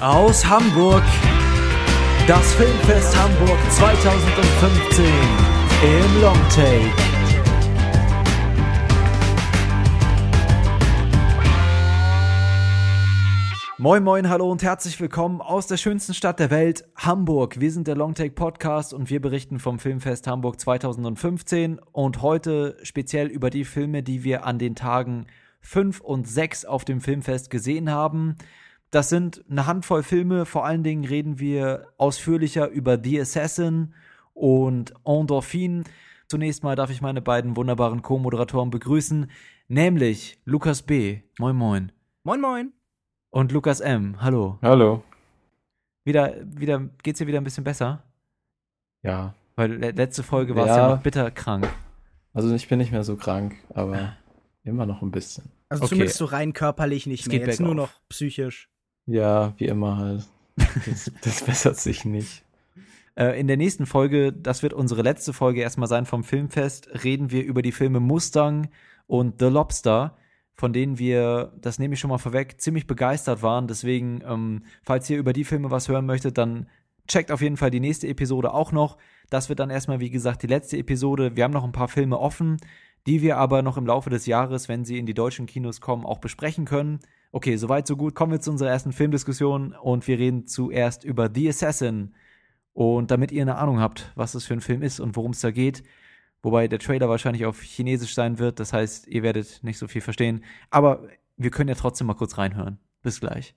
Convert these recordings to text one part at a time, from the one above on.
Aus Hamburg. Das Filmfest Hamburg 2015 im Longtake. Moin, moin, hallo und herzlich willkommen aus der schönsten Stadt der Welt, Hamburg. Wir sind der Longtake Podcast und wir berichten vom Filmfest Hamburg 2015 und heute speziell über die Filme, die wir an den Tagen 5 und 6 auf dem Filmfest gesehen haben. Das sind eine Handvoll Filme, vor allen Dingen reden wir ausführlicher über The Assassin und Endorphin. Zunächst mal darf ich meine beiden wunderbaren Co-Moderatoren begrüßen, nämlich Lukas B. Moin, moin. Moin, moin. Und Lukas M. Hallo. Hallo. Wieder, wieder, geht's dir wieder ein bisschen besser? Ja. Weil letzte Folge warst ja. ja noch bitter krank. Also ich bin nicht mehr so krank, aber immer noch ein bisschen. Also okay. zumindest so rein körperlich nicht es mehr, jetzt nur noch psychisch. Ja, wie immer halt. Das, das bessert sich nicht. Äh, in der nächsten Folge, das wird unsere letzte Folge erstmal sein vom Filmfest, reden wir über die Filme Mustang und The Lobster von denen wir, das nehme ich schon mal vorweg, ziemlich begeistert waren. Deswegen, ähm, falls ihr über die Filme was hören möchtet, dann checkt auf jeden Fall die nächste Episode auch noch. Das wird dann erstmal, wie gesagt, die letzte Episode. Wir haben noch ein paar Filme offen, die wir aber noch im Laufe des Jahres, wenn sie in die deutschen Kinos kommen, auch besprechen können. Okay, soweit, so gut. Kommen wir zu unserer ersten Filmdiskussion und wir reden zuerst über The Assassin. Und damit ihr eine Ahnung habt, was das für ein Film ist und worum es da geht, Wobei der Trailer wahrscheinlich auf Chinesisch sein wird. Das heißt, ihr werdet nicht so viel verstehen. Aber wir können ja trotzdem mal kurz reinhören. Bis gleich.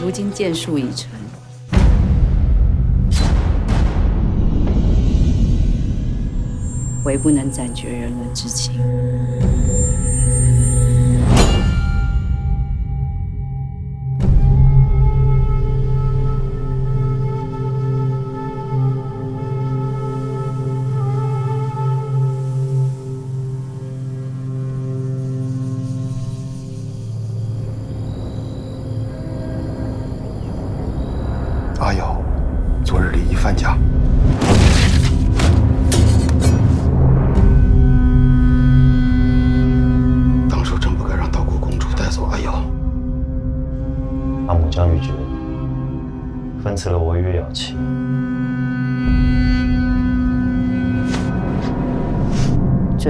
如今剑术已成。唯不能斩绝人伦之情。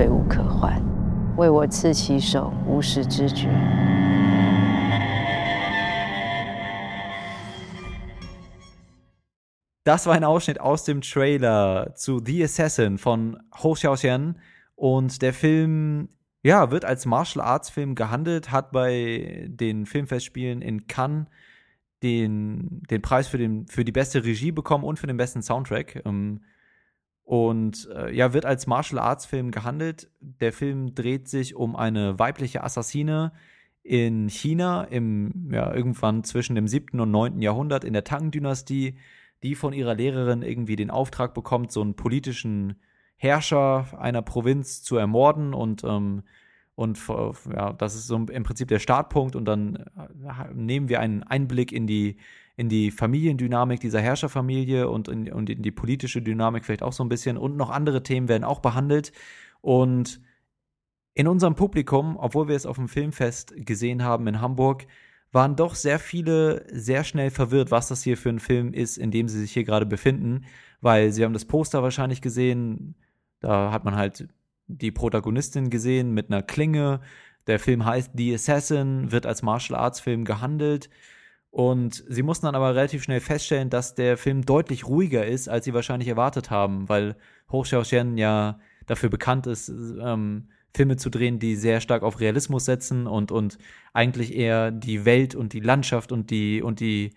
无可逭，为我刺其手，无始之举。Das war ein Ausschnitt aus dem Trailer zu The Assassin von Ho Xiaoxian und der Film ja, wird als Martial Arts Film gehandelt, hat bei den Filmfestspielen in Cannes den, den Preis für, den, für die beste Regie bekommen und für den besten Soundtrack. Ähm, und äh, ja, wird als Martial Arts Film gehandelt. Der Film dreht sich um eine weibliche Assassine in China im, ja, irgendwann zwischen dem 7. und 9. Jahrhundert in der Tang-Dynastie, die von ihrer Lehrerin irgendwie den Auftrag bekommt, so einen politischen Herrscher einer Provinz zu ermorden und ähm, und ja, das ist so im Prinzip der Startpunkt. Und dann äh, nehmen wir einen Einblick in die, in die Familiendynamik dieser Herrscherfamilie und in, und in die politische Dynamik vielleicht auch so ein bisschen. Und noch andere Themen werden auch behandelt. Und in unserem Publikum, obwohl wir es auf dem Filmfest gesehen haben in Hamburg, waren doch sehr viele sehr schnell verwirrt, was das hier für ein Film ist, in dem sie sich hier gerade befinden, weil sie haben das Poster wahrscheinlich gesehen, da hat man halt die Protagonistin gesehen mit einer Klinge. Der Film heißt The Assassin, wird als Martial Arts Film gehandelt. Und sie mussten dann aber relativ schnell feststellen, dass der Film deutlich ruhiger ist, als sie wahrscheinlich erwartet haben, weil Ho Xiaoxian ja dafür bekannt ist, ähm, Filme zu drehen, die sehr stark auf Realismus setzen und, und eigentlich eher die Welt und die Landschaft und die, und die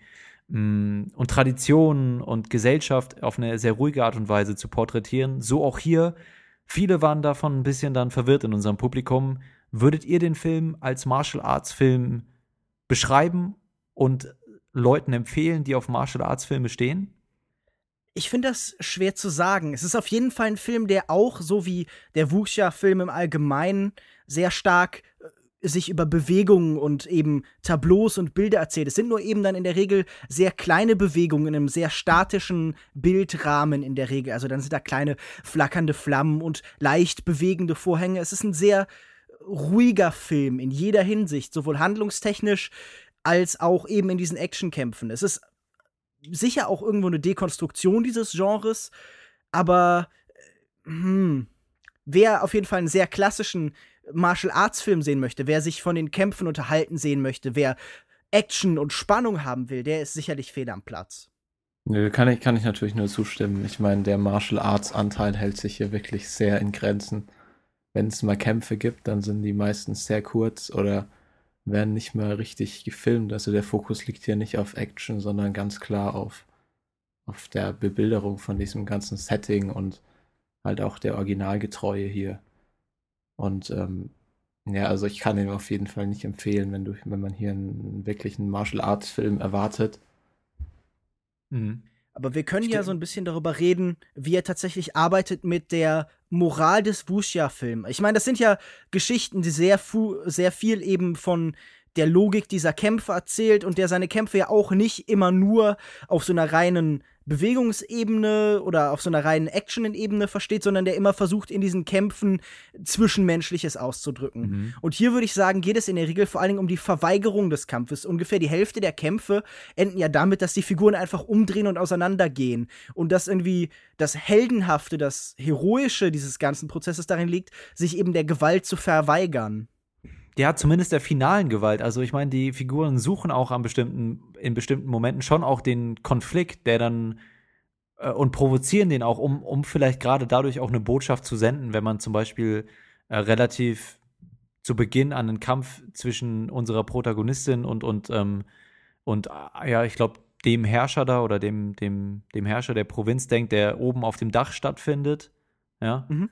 mh, mm, und Traditionen und Gesellschaft auf eine sehr ruhige Art und Weise zu porträtieren. So auch hier Viele waren davon ein bisschen dann verwirrt in unserem Publikum. Würdet ihr den Film als Martial Arts Film beschreiben und Leuten empfehlen, die auf Martial Arts Filme stehen? Ich finde das schwer zu sagen. Es ist auf jeden Fall ein Film, der auch, so wie der Wuxia-Film im Allgemeinen, sehr stark äh, sich über Bewegungen und eben Tableaus und Bilder erzählt. Es sind nur eben dann in der Regel sehr kleine Bewegungen in einem sehr statischen Bildrahmen in der Regel. Also dann sind da kleine flackernde Flammen und leicht bewegende Vorhänge. Es ist ein sehr ruhiger Film in jeder Hinsicht, sowohl handlungstechnisch als auch eben in diesen Actionkämpfen. Es ist sicher auch irgendwo eine Dekonstruktion dieses Genres, aber hm, wer auf jeden Fall einen sehr klassischen Martial Arts Film sehen möchte, wer sich von den Kämpfen unterhalten sehen möchte, wer Action und Spannung haben will, der ist sicherlich fehl am Platz. Nö, kann ich, kann ich natürlich nur zustimmen. Ich meine, der Martial Arts Anteil hält sich hier wirklich sehr in Grenzen. Wenn es mal Kämpfe gibt, dann sind die meistens sehr kurz oder werden nicht mehr richtig gefilmt. Also der Fokus liegt hier nicht auf Action, sondern ganz klar auf, auf der Bebilderung von diesem ganzen Setting und halt auch der Originalgetreue hier. Und ähm, ja, also ich kann ihn auf jeden Fall nicht empfehlen, wenn du, wenn man hier einen wirklichen Martial Arts Film erwartet. Mhm. Aber wir können Stimmt. ja so ein bisschen darüber reden, wie er tatsächlich arbeitet mit der Moral des Wuxia-Films. Ich meine, das sind ja Geschichten, die sehr, sehr viel eben von der Logik dieser Kämpfe erzählt und der seine Kämpfe ja auch nicht immer nur auf so einer reinen Bewegungsebene oder auf so einer reinen Action-Ebene versteht, sondern der immer versucht, in diesen Kämpfen Zwischenmenschliches auszudrücken. Mhm. Und hier würde ich sagen, geht es in der Regel vor allen Dingen um die Verweigerung des Kampfes. Ungefähr die Hälfte der Kämpfe enden ja damit, dass die Figuren einfach umdrehen und auseinandergehen. Und dass irgendwie das Heldenhafte, das Heroische dieses ganzen Prozesses darin liegt, sich eben der Gewalt zu verweigern ja, zumindest der finalen Gewalt. Also ich meine, die Figuren suchen auch an bestimmten, in bestimmten Momenten schon auch den Konflikt, der dann äh, und provozieren den auch, um, um vielleicht gerade dadurch auch eine Botschaft zu senden, wenn man zum Beispiel äh, relativ zu Beginn an einen Kampf zwischen unserer Protagonistin und, und, ähm, und äh, ja, ich glaube, dem Herrscher da oder dem, dem, dem Herrscher der Provinz denkt, der oben auf dem Dach stattfindet. Ja. Mhm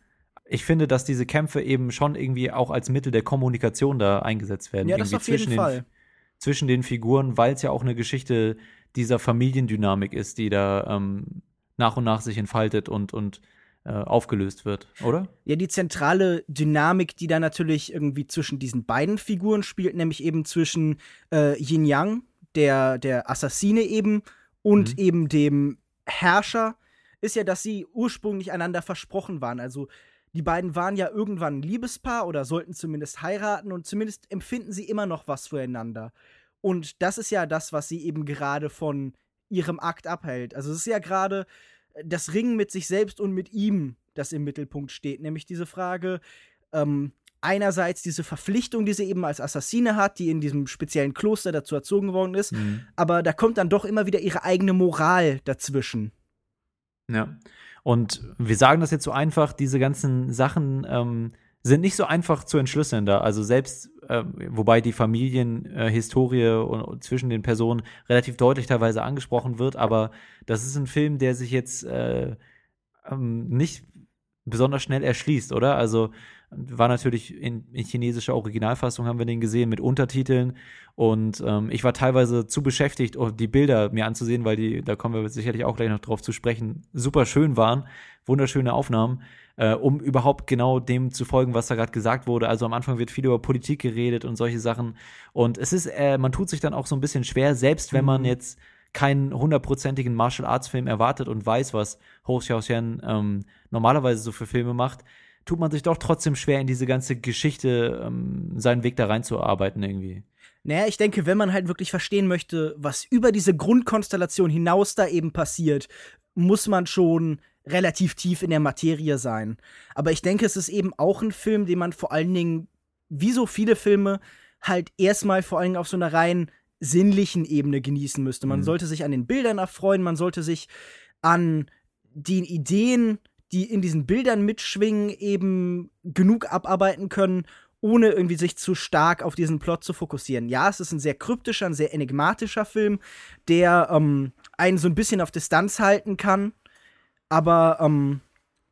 ich finde, dass diese Kämpfe eben schon irgendwie auch als Mittel der Kommunikation da eingesetzt werden. Ja, das auf jeden Fall. Den, zwischen den Figuren, weil es ja auch eine Geschichte dieser Familiendynamik ist, die da ähm, nach und nach sich entfaltet und, und äh, aufgelöst wird, oder? Ja, die zentrale Dynamik, die da natürlich irgendwie zwischen diesen beiden Figuren spielt, nämlich eben zwischen äh, Yin Yang, der, der Assassine eben, und mhm. eben dem Herrscher, ist ja, dass sie ursprünglich einander versprochen waren. Also die beiden waren ja irgendwann ein Liebespaar oder sollten zumindest heiraten und zumindest empfinden sie immer noch was füreinander. Und das ist ja das, was sie eben gerade von ihrem Akt abhält. Also es ist ja gerade das Ringen mit sich selbst und mit ihm, das im Mittelpunkt steht. Nämlich diese Frage, ähm, einerseits diese Verpflichtung, die sie eben als Assassine hat, die in diesem speziellen Kloster dazu erzogen worden ist, mhm. aber da kommt dann doch immer wieder ihre eigene Moral dazwischen. Ja. Und wir sagen das jetzt so einfach, diese ganzen Sachen ähm, sind nicht so einfach zu entschlüsseln da. Also selbst, äh, wobei die Familienhistorie äh, zwischen den Personen relativ deutlich teilweise angesprochen wird, aber das ist ein Film, der sich jetzt äh, ähm, nicht besonders schnell erschließt, oder? Also war natürlich in, in, chinesischer Originalfassung haben wir den gesehen mit Untertiteln und ähm, ich war teilweise zu beschäftigt, um die Bilder mir anzusehen, weil die, da kommen wir sicherlich auch gleich noch drauf zu sprechen, super schön waren, wunderschöne Aufnahmen, äh, um überhaupt genau dem zu folgen, was da gerade gesagt wurde. Also am Anfang wird viel über Politik geredet und solche Sachen und es ist, äh, man tut sich dann auch so ein bisschen schwer, selbst wenn man mhm. jetzt keinen hundertprozentigen Martial Arts Film erwartet und weiß, was Ho Xiaoxian ähm, normalerweise so für Filme macht, tut man sich doch trotzdem schwer, in diese ganze Geschichte ähm, seinen Weg da reinzuarbeiten irgendwie. Naja, ich denke, wenn man halt wirklich verstehen möchte, was über diese Grundkonstellation hinaus da eben passiert, muss man schon relativ tief in der Materie sein. Aber ich denke, es ist eben auch ein Film, den man vor allen Dingen, wie so viele Filme, halt erstmal vor allen Dingen auf so einer rein sinnlichen Ebene genießen müsste. Man mhm. sollte sich an den Bildern erfreuen, man sollte sich an den Ideen die in diesen Bildern mitschwingen, eben genug abarbeiten können, ohne irgendwie sich zu stark auf diesen Plot zu fokussieren. Ja, es ist ein sehr kryptischer, ein sehr enigmatischer Film, der ähm, einen so ein bisschen auf Distanz halten kann. Aber ähm,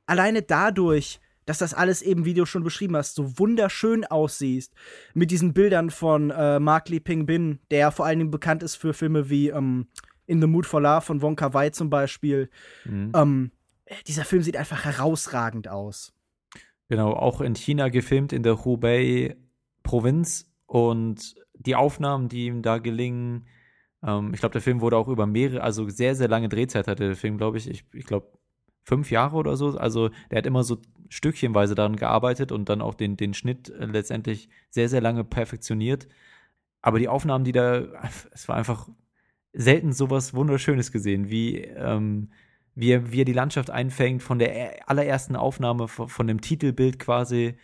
alleine dadurch, dass das alles eben, wie du schon beschrieben hast, so wunderschön aussieht, mit diesen Bildern von äh, Mark Lee Ping Bin, der vor allen Dingen bekannt ist für Filme wie ähm, In the Mood for Love von Wong Kar Wai zum Beispiel. Mhm. Dieser Film sieht einfach herausragend aus. Genau, auch in China gefilmt, in der Hubei-Provinz. Und die Aufnahmen, die ihm da gelingen, ähm, ich glaube, der Film wurde auch über mehrere, also sehr, sehr lange Drehzeit hatte der Film, glaube ich. Ich, ich glaube, fünf Jahre oder so. Also der hat immer so stückchenweise daran gearbeitet und dann auch den, den Schnitt äh, letztendlich sehr, sehr lange perfektioniert. Aber die Aufnahmen, die da, es war einfach selten sowas Wunderschönes gesehen, wie, ähm, wie, er, wie er die Landschaft einfängt, von der allerersten Aufnahme, von, von dem Titelbild quasi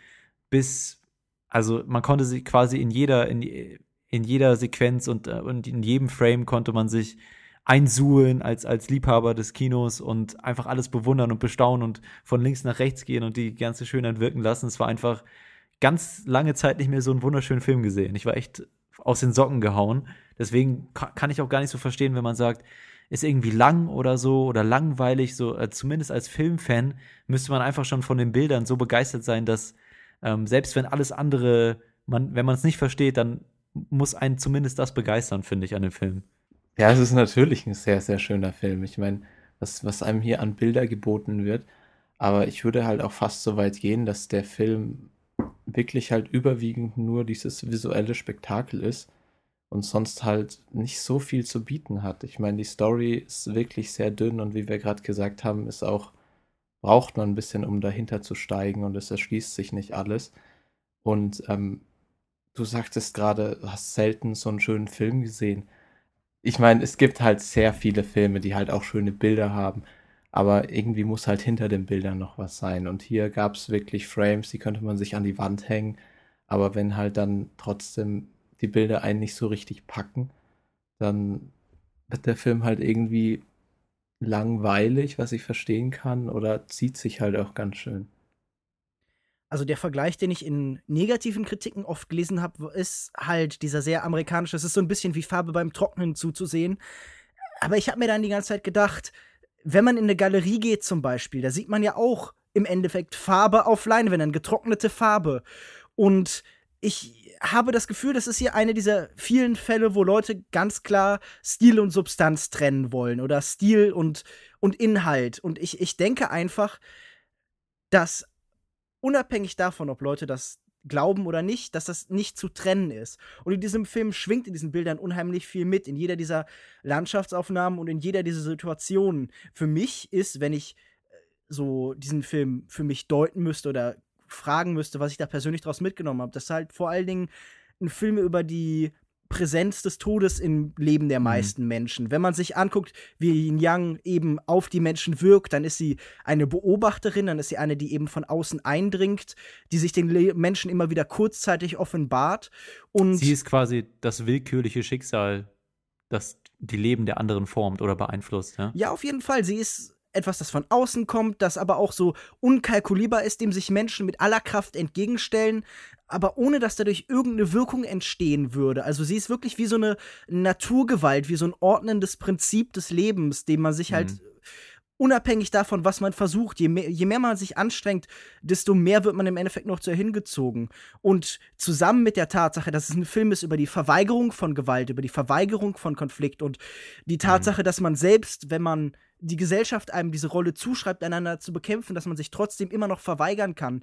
bis, also man konnte sich quasi in jeder, in, in jeder Sequenz und, äh, und in jedem Frame konnte man sich einsuhlen als, als Liebhaber des Kinos und einfach alles bewundern und bestaunen und von links nach rechts gehen und die ganze Schönheit wirken lassen. Es war einfach ganz lange Zeit nicht mehr so einen wunderschönen Film gesehen. Ich war echt aus den Socken gehauen. Deswegen kann ich auch gar nicht so verstehen, wenn man sagt, ist irgendwie lang oder so oder langweilig. So, äh, zumindest als Filmfan müsste man einfach schon von den Bildern so begeistert sein, dass ähm, selbst wenn alles andere, man, wenn man es nicht versteht, dann muss einen zumindest das begeistern, finde ich, an dem Film. Ja, es ist natürlich ein sehr, sehr schöner Film. Ich meine, was, was einem hier an Bilder geboten wird. Aber ich würde halt auch fast so weit gehen, dass der Film wirklich halt überwiegend nur dieses visuelle Spektakel ist und sonst halt nicht so viel zu bieten hat. Ich meine, die Story ist wirklich sehr dünn und wie wir gerade gesagt haben, ist auch, braucht man ein bisschen, um dahinter zu steigen und es erschließt sich nicht alles. Und ähm, du sagtest gerade, du hast selten so einen schönen Film gesehen ich meine, es gibt halt sehr viele Filme, die halt auch schöne Bilder haben, aber irgendwie muss halt hinter den Bildern noch was sein. Und hier gab es wirklich Frames, die könnte man sich an die Wand hängen, aber wenn halt dann trotzdem die Bilder einen nicht so richtig packen, dann wird der Film halt irgendwie langweilig, was ich verstehen kann, oder zieht sich halt auch ganz schön. Also der Vergleich, den ich in negativen Kritiken oft gelesen habe, ist halt dieser sehr amerikanische, es ist so ein bisschen wie Farbe beim Trocknen zuzusehen. Aber ich habe mir dann die ganze Zeit gedacht, wenn man in eine Galerie geht zum Beispiel, da sieht man ja auch im Endeffekt Farbe auf Leinwänden, getrocknete Farbe. Und ich habe das Gefühl, das ist hier eine dieser vielen Fälle, wo Leute ganz klar Stil und Substanz trennen wollen oder Stil und, und Inhalt. Und ich, ich denke einfach, dass unabhängig davon, ob Leute das glauben oder nicht, dass das nicht zu trennen ist. Und in diesem Film schwingt in diesen Bildern unheimlich viel mit, in jeder dieser Landschaftsaufnahmen und in jeder dieser Situationen. Für mich ist, wenn ich äh, so diesen Film für mich deuten müsste oder fragen müsste, was ich da persönlich daraus mitgenommen habe, das ist halt vor allen Dingen ein Film über die Präsenz des Todes im Leben der mhm. meisten mhm. Menschen. Wenn man sich anguckt, wie Yin Yang eben auf die Menschen wirkt, dann ist sie eine Beobachterin, dann ist sie eine, die eben von außen eindringt, die sich den Le Menschen immer wieder kurzzeitig offenbart. Und sie ist quasi das willkürliche Schicksal, das die Leben der anderen formt oder beeinflusst. Ja, ja auf jeden Fall. Sie ist etwas, das von außen kommt, das aber auch so unkalkulierbar ist, dem sich Menschen mit aller Kraft entgegenstellen, aber ohne dass dadurch irgendeine Wirkung entstehen würde. Also sie ist wirklich wie so eine Naturgewalt, wie so ein ordnendes Prinzip des Lebens, dem man sich halt mhm. Unabhängig davon, was man versucht, je mehr, je mehr man sich anstrengt, desto mehr wird man im Endeffekt noch zu hingezogen. Und zusammen mit der Tatsache, dass es ein Film ist über die Verweigerung von Gewalt, über die Verweigerung von Konflikt und die Tatsache, mhm. dass man selbst, wenn man die Gesellschaft einem diese Rolle zuschreibt, einander zu bekämpfen, dass man sich trotzdem immer noch verweigern kann,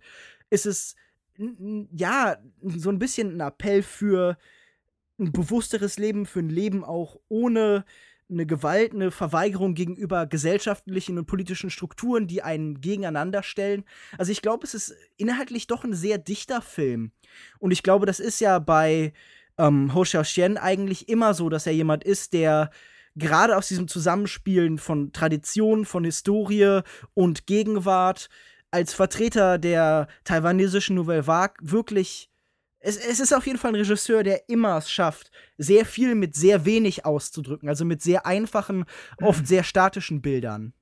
ist es ja so ein bisschen ein Appell für ein bewussteres Leben, für ein Leben auch ohne eine Gewalt, eine Verweigerung gegenüber gesellschaftlichen und politischen Strukturen, die einen gegeneinander stellen. Also ich glaube, es ist inhaltlich doch ein sehr dichter Film. Und ich glaube, das ist ja bei ähm, Ho Xiaoxian eigentlich immer so, dass er jemand ist, der gerade aus diesem Zusammenspielen von Tradition, von Historie und Gegenwart als Vertreter der taiwanesischen Nouvelle Vague wirklich. Es, es ist auf jeden Fall ein Regisseur, der immer es schafft, sehr viel mit sehr wenig auszudrücken, also mit sehr einfachen, oft sehr statischen Bildern.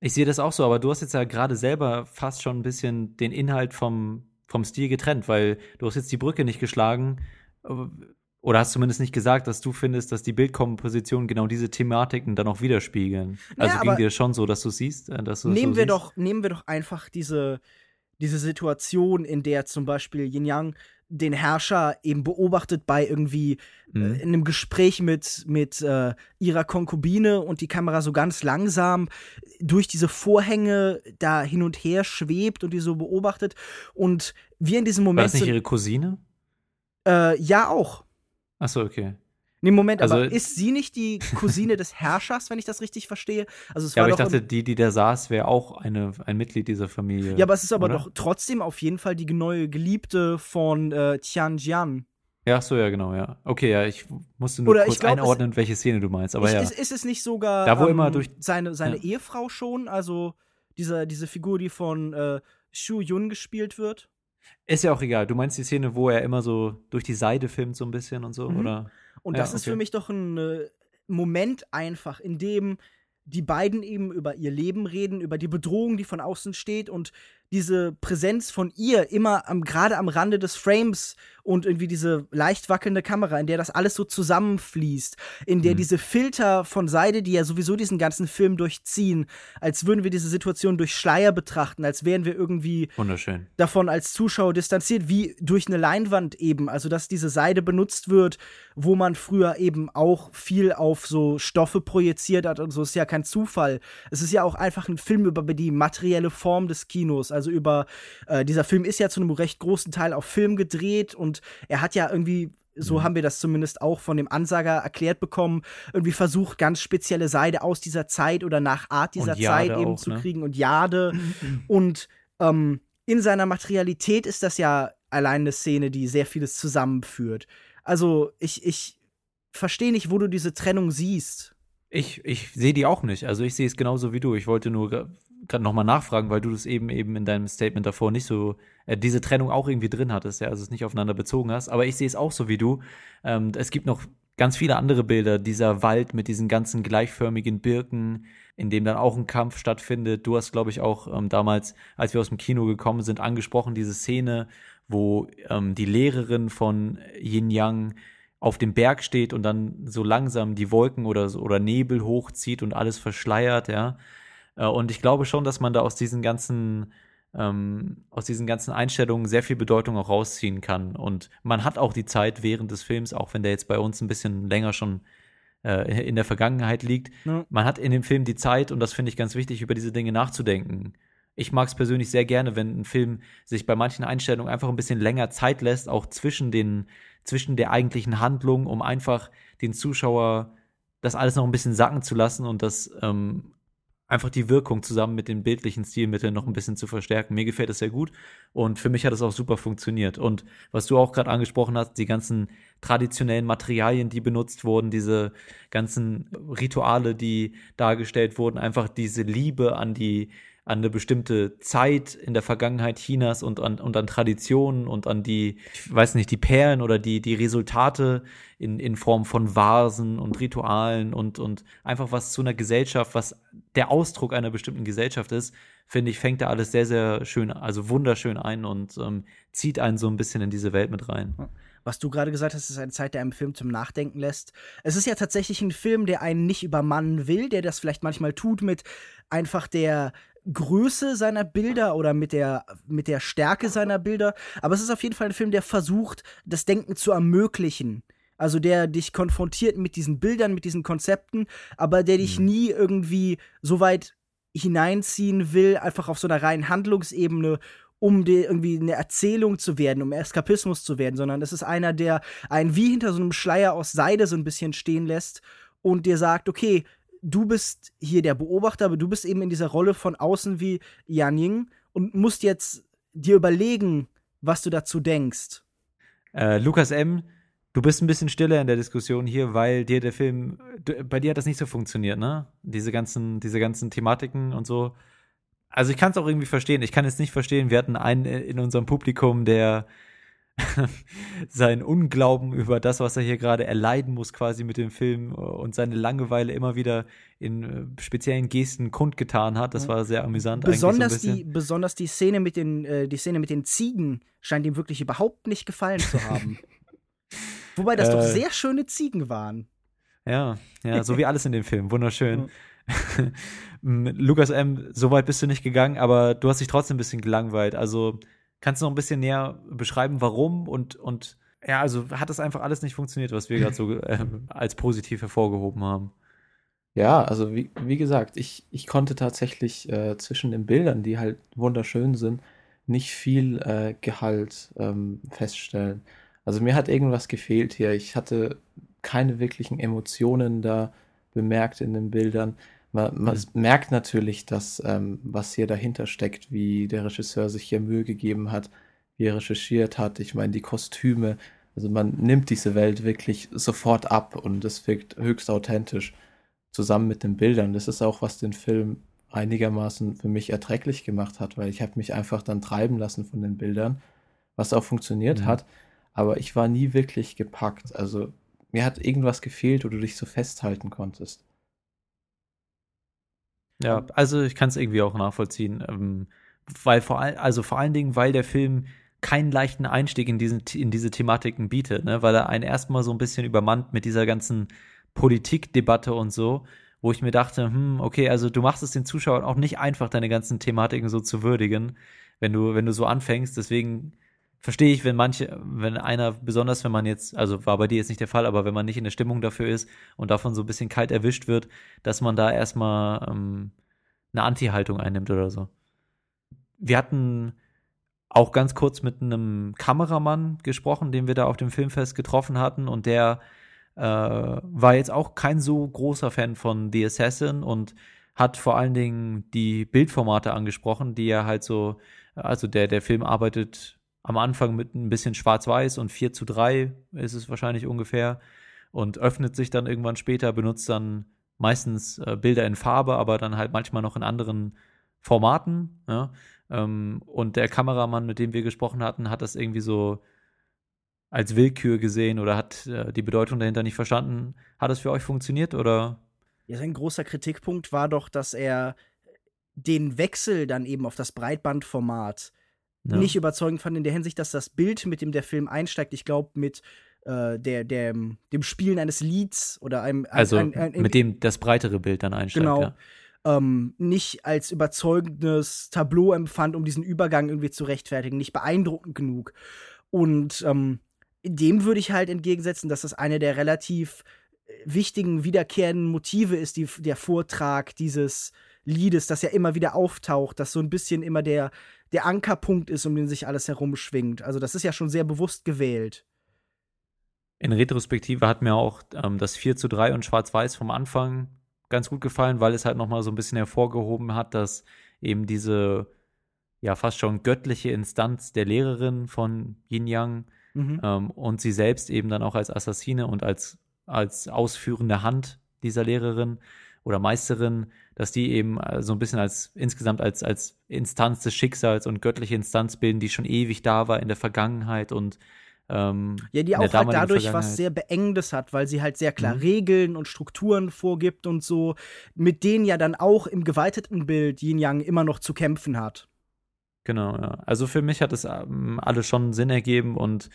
Ich sehe das auch so, aber du hast jetzt ja gerade selber fast schon ein bisschen den Inhalt vom, vom Stil getrennt, weil du hast jetzt die Brücke nicht geschlagen oder hast zumindest nicht gesagt, dass du findest, dass die Bildkompositionen genau diese Thematiken dann auch widerspiegeln. Also ja, ging dir schon so, dass du siehst, äh, dass du nehmen so wir siehst? doch nehmen wir doch einfach diese diese Situation, in der zum Beispiel Yin Yang den Herrscher eben beobachtet bei irgendwie äh, mhm. äh, in einem Gespräch mit, mit äh, ihrer Konkubine und die Kamera so ganz langsam durch diese Vorhänge da hin und her schwebt und die so beobachtet. Und wir in diesem Moment. War das nicht ihre Cousine? Äh, ja, auch. Achso, okay. Nee, Moment, Also- aber ist sie nicht die Cousine des Herrschers, wenn ich das richtig verstehe? Also es Ja, war aber ich dachte, die, die da saß, wäre auch eine, ein Mitglied dieser Familie. ja, aber es ist aber oder? doch trotzdem auf jeden Fall die neue Geliebte von äh, Tianjian. Ja, ach so, ja, genau, ja. Okay, ja, ich musste nur Oder kurz glaub, es- einordnen, welche Szene du meinst. Aber ich, ja. ist, ist es nicht sogar Da, wo ähm, immer durch- seine, seine Ja. Ehefrau schon? Also diese, diese Figur, die von äh, Shu Yun gespielt wird? Ist ja auch egal. Du meinst die Szene, wo er immer so durch die Seite filmt, so ein bisschen und so, Mhm. oder? Und Ja, das ist okay. für mich doch ein äh, Moment einfach, in dem die beiden eben über ihr Leben reden, über die Bedrohung, die von außen steht und diese Präsenz von ihr immer am, gerade am Rande des Frames und irgendwie diese leicht wackelnde Kamera, in der das alles so zusammenfließt, in der Mhm. diese Filter von Seide, die ja sowieso diesen ganzen Film durchziehen, als würden wir diese Situation durch Schleier betrachten, als wären wir irgendwie Wunderschön. davon als Zuschauer distanziert, wie durch eine Leinwand eben. Also, dass diese Seide benutzt wird, wo man früher eben auch viel auf so Stoffe projiziert hat und so, ist ja kein Zufall. Es ist ja auch einfach ein Film über die materielle Form des Kinos. Also über, äh, dieser Film ist ja zu einem recht großen Teil auf Film gedreht und er hat ja irgendwie so haben wir das zumindest auch von dem Ansager erklärt bekommen, irgendwie versucht, ganz spezielle Seide aus dieser Zeit oder nach Art dieser Und Zeit eben auch, zu ne? kriegen und Jade. und ähm, in seiner Materialität ist das ja allein eine Szene, die sehr vieles zusammenführt. Also ich, ich verstehe nicht, wo du diese Trennung siehst. Ich, ich sehe die auch nicht. Also ich sehe es genauso wie du. Ich wollte nur gerade nochmal nachfragen, weil du das eben eben in deinem Statement davor nicht so, äh, diese Trennung auch irgendwie drin hattest, ja, also es nicht aufeinander bezogen hast. Aber ich sehe es auch so wie du. Ähm, es gibt noch ganz viele andere Bilder, dieser Wald mit diesen ganzen gleichförmigen Birken, in dem dann auch ein Kampf stattfindet. Du hast, glaube ich, auch ähm, damals, als wir aus dem Kino gekommen sind, angesprochen, diese Szene, wo ähm, die Lehrerin von Yin Yang auf dem Berg steht und dann so langsam die Wolken oder, oder Nebel hochzieht und alles verschleiert, ja. Äh, Und ich glaube schon, dass man da aus diesen ganzen, ähm, aus diesen ganzen Einstellungen sehr viel Bedeutung auch rausziehen kann. Und man hat auch die Zeit während des Films, auch wenn der jetzt bei uns ein bisschen länger schon äh, in der Vergangenheit liegt, Ja. man hat in dem Film die Zeit, und das finde ich ganz wichtig, über diese Dinge nachzudenken. Ich mag es persönlich sehr gerne, wenn ein Film sich bei manchen Einstellungen einfach ein bisschen länger Zeit lässt, auch zwischen den, zwischen der eigentlichen Handlung, um einfach den Zuschauer das alles noch ein bisschen sacken zu lassen und das ähm, einfach die Wirkung zusammen mit den bildlichen Stilmitteln noch ein bisschen zu verstärken. Mir gefällt es sehr gut und für mich hat es auch super funktioniert. Und was du auch gerade angesprochen hast, die ganzen traditionellen Materialien, die benutzt wurden, diese ganzen Rituale, die dargestellt wurden, einfach diese Liebe an die an eine bestimmte Zeit in der Vergangenheit Chinas und an, und an Traditionen und an die, ich weiß nicht, die Perlen oder die, die Resultate in, in Form von Vasen und Ritualen und, und einfach was zu einer Gesellschaft, was der Ausdruck einer bestimmten Gesellschaft ist, finde ich, fängt da alles sehr, sehr schön, also wunderschön ein und ähm, zieht einen so ein bisschen in diese Welt mit rein. Was du gerade gesagt hast, ist eine Zeit, der einem Film zum Nachdenken lässt. Es ist ja tatsächlich ein Film, der einen nicht übermannen will, der das vielleicht manchmal tut mit einfach der Größe seiner Bilder oder mit der, mit der Stärke seiner Bilder. Aber es ist auf jeden Fall ein Film, der versucht, das Denken zu ermöglichen. Also der dich konfrontiert mit diesen Bildern, mit diesen Konzepten, aber der dich nie irgendwie so weit hineinziehen will, einfach auf so einer reinen Handlungsebene, um dir irgendwie eine Erzählung zu werden, um Eskapismus zu werden, sondern es ist einer, der einen wie hinter so einem Schleier aus Seide so ein bisschen stehen lässt und dir sagt, okay, du bist hier der Beobachter, aber du bist eben in dieser Rolle von außen wie Yan Ying und musst jetzt dir überlegen, was du dazu denkst. Äh, Lukas M., du bist ein bisschen stiller in der Diskussion hier, weil dir der Film, bei dir hat das nicht so funktioniert, ne? Diese ganzen, diese ganzen Thematiken und so. Also ich kann es auch irgendwie verstehen. Ich kann es nicht verstehen. Wir hatten einen in unserem Publikum, der sein Unglauben über das, was er hier gerade erleiden muss, quasi mit dem Film äh, und seine Langeweile immer wieder in äh, speziellen Gesten kundgetan hat. Das war sehr amüsant. Besonders so die, besonders die Szene mit den, äh, die Szene mit den Ziegen scheint ihm wirklich überhaupt nicht gefallen zu haben. Wobei das doch Äh. sehr schöne Ziegen waren. Ja, ja, so wie alles in dem Film. Wunderschön. Lukas M., so weit bist du nicht gegangen, aber du hast dich trotzdem ein bisschen gelangweilt. Also kannst du noch ein bisschen näher beschreiben, warum und, und ja, also hat das einfach alles nicht funktioniert, was wir gerade so äh, als positiv hervorgehoben haben. Ja, also wie, wie gesagt, ich, ich konnte tatsächlich äh, zwischen den Bildern, die halt wunderschön sind, nicht viel äh, Gehalt ähm, feststellen. Also mir hat irgendwas gefehlt hier. Ich hatte keine wirklichen Emotionen da bemerkt in den Bildern. Man, man Mhm. merkt natürlich, dass ähm, was hier dahinter steckt, wie der Regisseur sich hier Mühe gegeben hat, wie er recherchiert hat. Ich meine, die Kostüme, also man nimmt diese Welt wirklich sofort ab und es wirkt höchst authentisch zusammen mit den Bildern. Das ist auch, was den Film einigermaßen für mich erträglich gemacht hat, weil ich habe mich einfach dann treiben lassen von den Bildern, was auch funktioniert Mhm. hat, aber ich war nie wirklich gepackt. Also mir hat irgendwas gefehlt, wo du dich so festhalten konntest. Ja, also ich kann es irgendwie auch nachvollziehen, ähm, weil vor allem, also vor allen Dingen, weil der Film keinen leichten Einstieg in, diesen, in diese Thematiken bietet, ne? weil er einen erstmal so ein bisschen übermannt mit dieser ganzen Politikdebatte und so, wo ich mir dachte, hm, okay, also du machst es den Zuschauern auch nicht einfach, deine ganzen Thematiken so zu würdigen, wenn du, wenn du so anfängst. Deswegen verstehe ich, wenn manche, wenn einer, besonders wenn man jetzt, also war bei dir jetzt nicht der Fall, aber wenn man nicht in der Stimmung dafür ist und davon so ein bisschen kalt erwischt wird, dass man da erstmal ähm, eine Anti-Haltung einnimmt oder so. Wir hatten auch ganz kurz mit einem Kameramann gesprochen, den wir da auf dem Filmfest getroffen hatten und der äh, war jetzt auch kein so großer Fan von The Assassin und hat vor allen Dingen die Bildformate angesprochen, die er halt so, also der, der Film arbeitet am Anfang mit ein bisschen schwarz-weiß und 4 zu 3 ist es wahrscheinlich ungefähr und öffnet sich dann irgendwann später, benutzt dann meistens äh, Bilder in Farbe, aber dann halt manchmal noch in anderen Formaten. Ja? Ähm, und der Kameramann, mit dem wir gesprochen hatten, hat das irgendwie so als Willkür gesehen oder hat äh, die Bedeutung dahinter nicht verstanden. Hat es für euch funktioniert oder? Ja, sein großer Kritikpunkt war doch, dass er den Wechsel dann eben auf das Breitbandformat Ja. nicht überzeugend fand in der Hinsicht, dass das Bild, mit dem der Film einsteigt, ich glaube, mit äh, der, der, dem Spielen eines Lieds oder einem. also ein, ein, ein, mit dem das breitere Bild dann einsteigt. Genau. Ja. ähm, nicht als überzeugendes Tableau empfand, um diesen Übergang irgendwie zu rechtfertigen, nicht beeindruckend genug. Und ähm, dem würde ich halt entgegensetzen, dass das eine der relativ äh, wichtigen, wiederkehrenden Motive ist, die, der Vortrag dieses Liedes, das ja immer wieder auftaucht, das so ein bisschen immer der, der Ankerpunkt ist, um den sich alles herumschwingt. Also das ist ja schon sehr bewusst gewählt. In Retrospektive hat mir auch ähm, das 4 zu 3 und Schwarz-Weiß vom Anfang ganz gut gefallen, weil es halt nochmal so ein bisschen hervorgehoben hat, dass eben diese ja fast schon göttliche Instanz der Lehrerin von Yin Yang Mhm. ähm, und sie selbst eben dann auch als Assassine und als, als ausführende Hand dieser Lehrerin oder Meisterin, dass die eben äh, so ein bisschen als insgesamt als, als Instanz des Schicksals und göttliche Instanz bilden, die schon ewig da war in der Vergangenheit und ähm, Ja, die auch halt dadurch was sehr Beengendes hat, weil sie halt sehr klar Mhm. Regeln und Strukturen vorgibt und so, mit denen ja dann auch im geweiteten Bild Yin Yang immer noch zu kämpfen hat. Genau, ja. Also für mich hat es ähm, alles schon Sinn ergeben und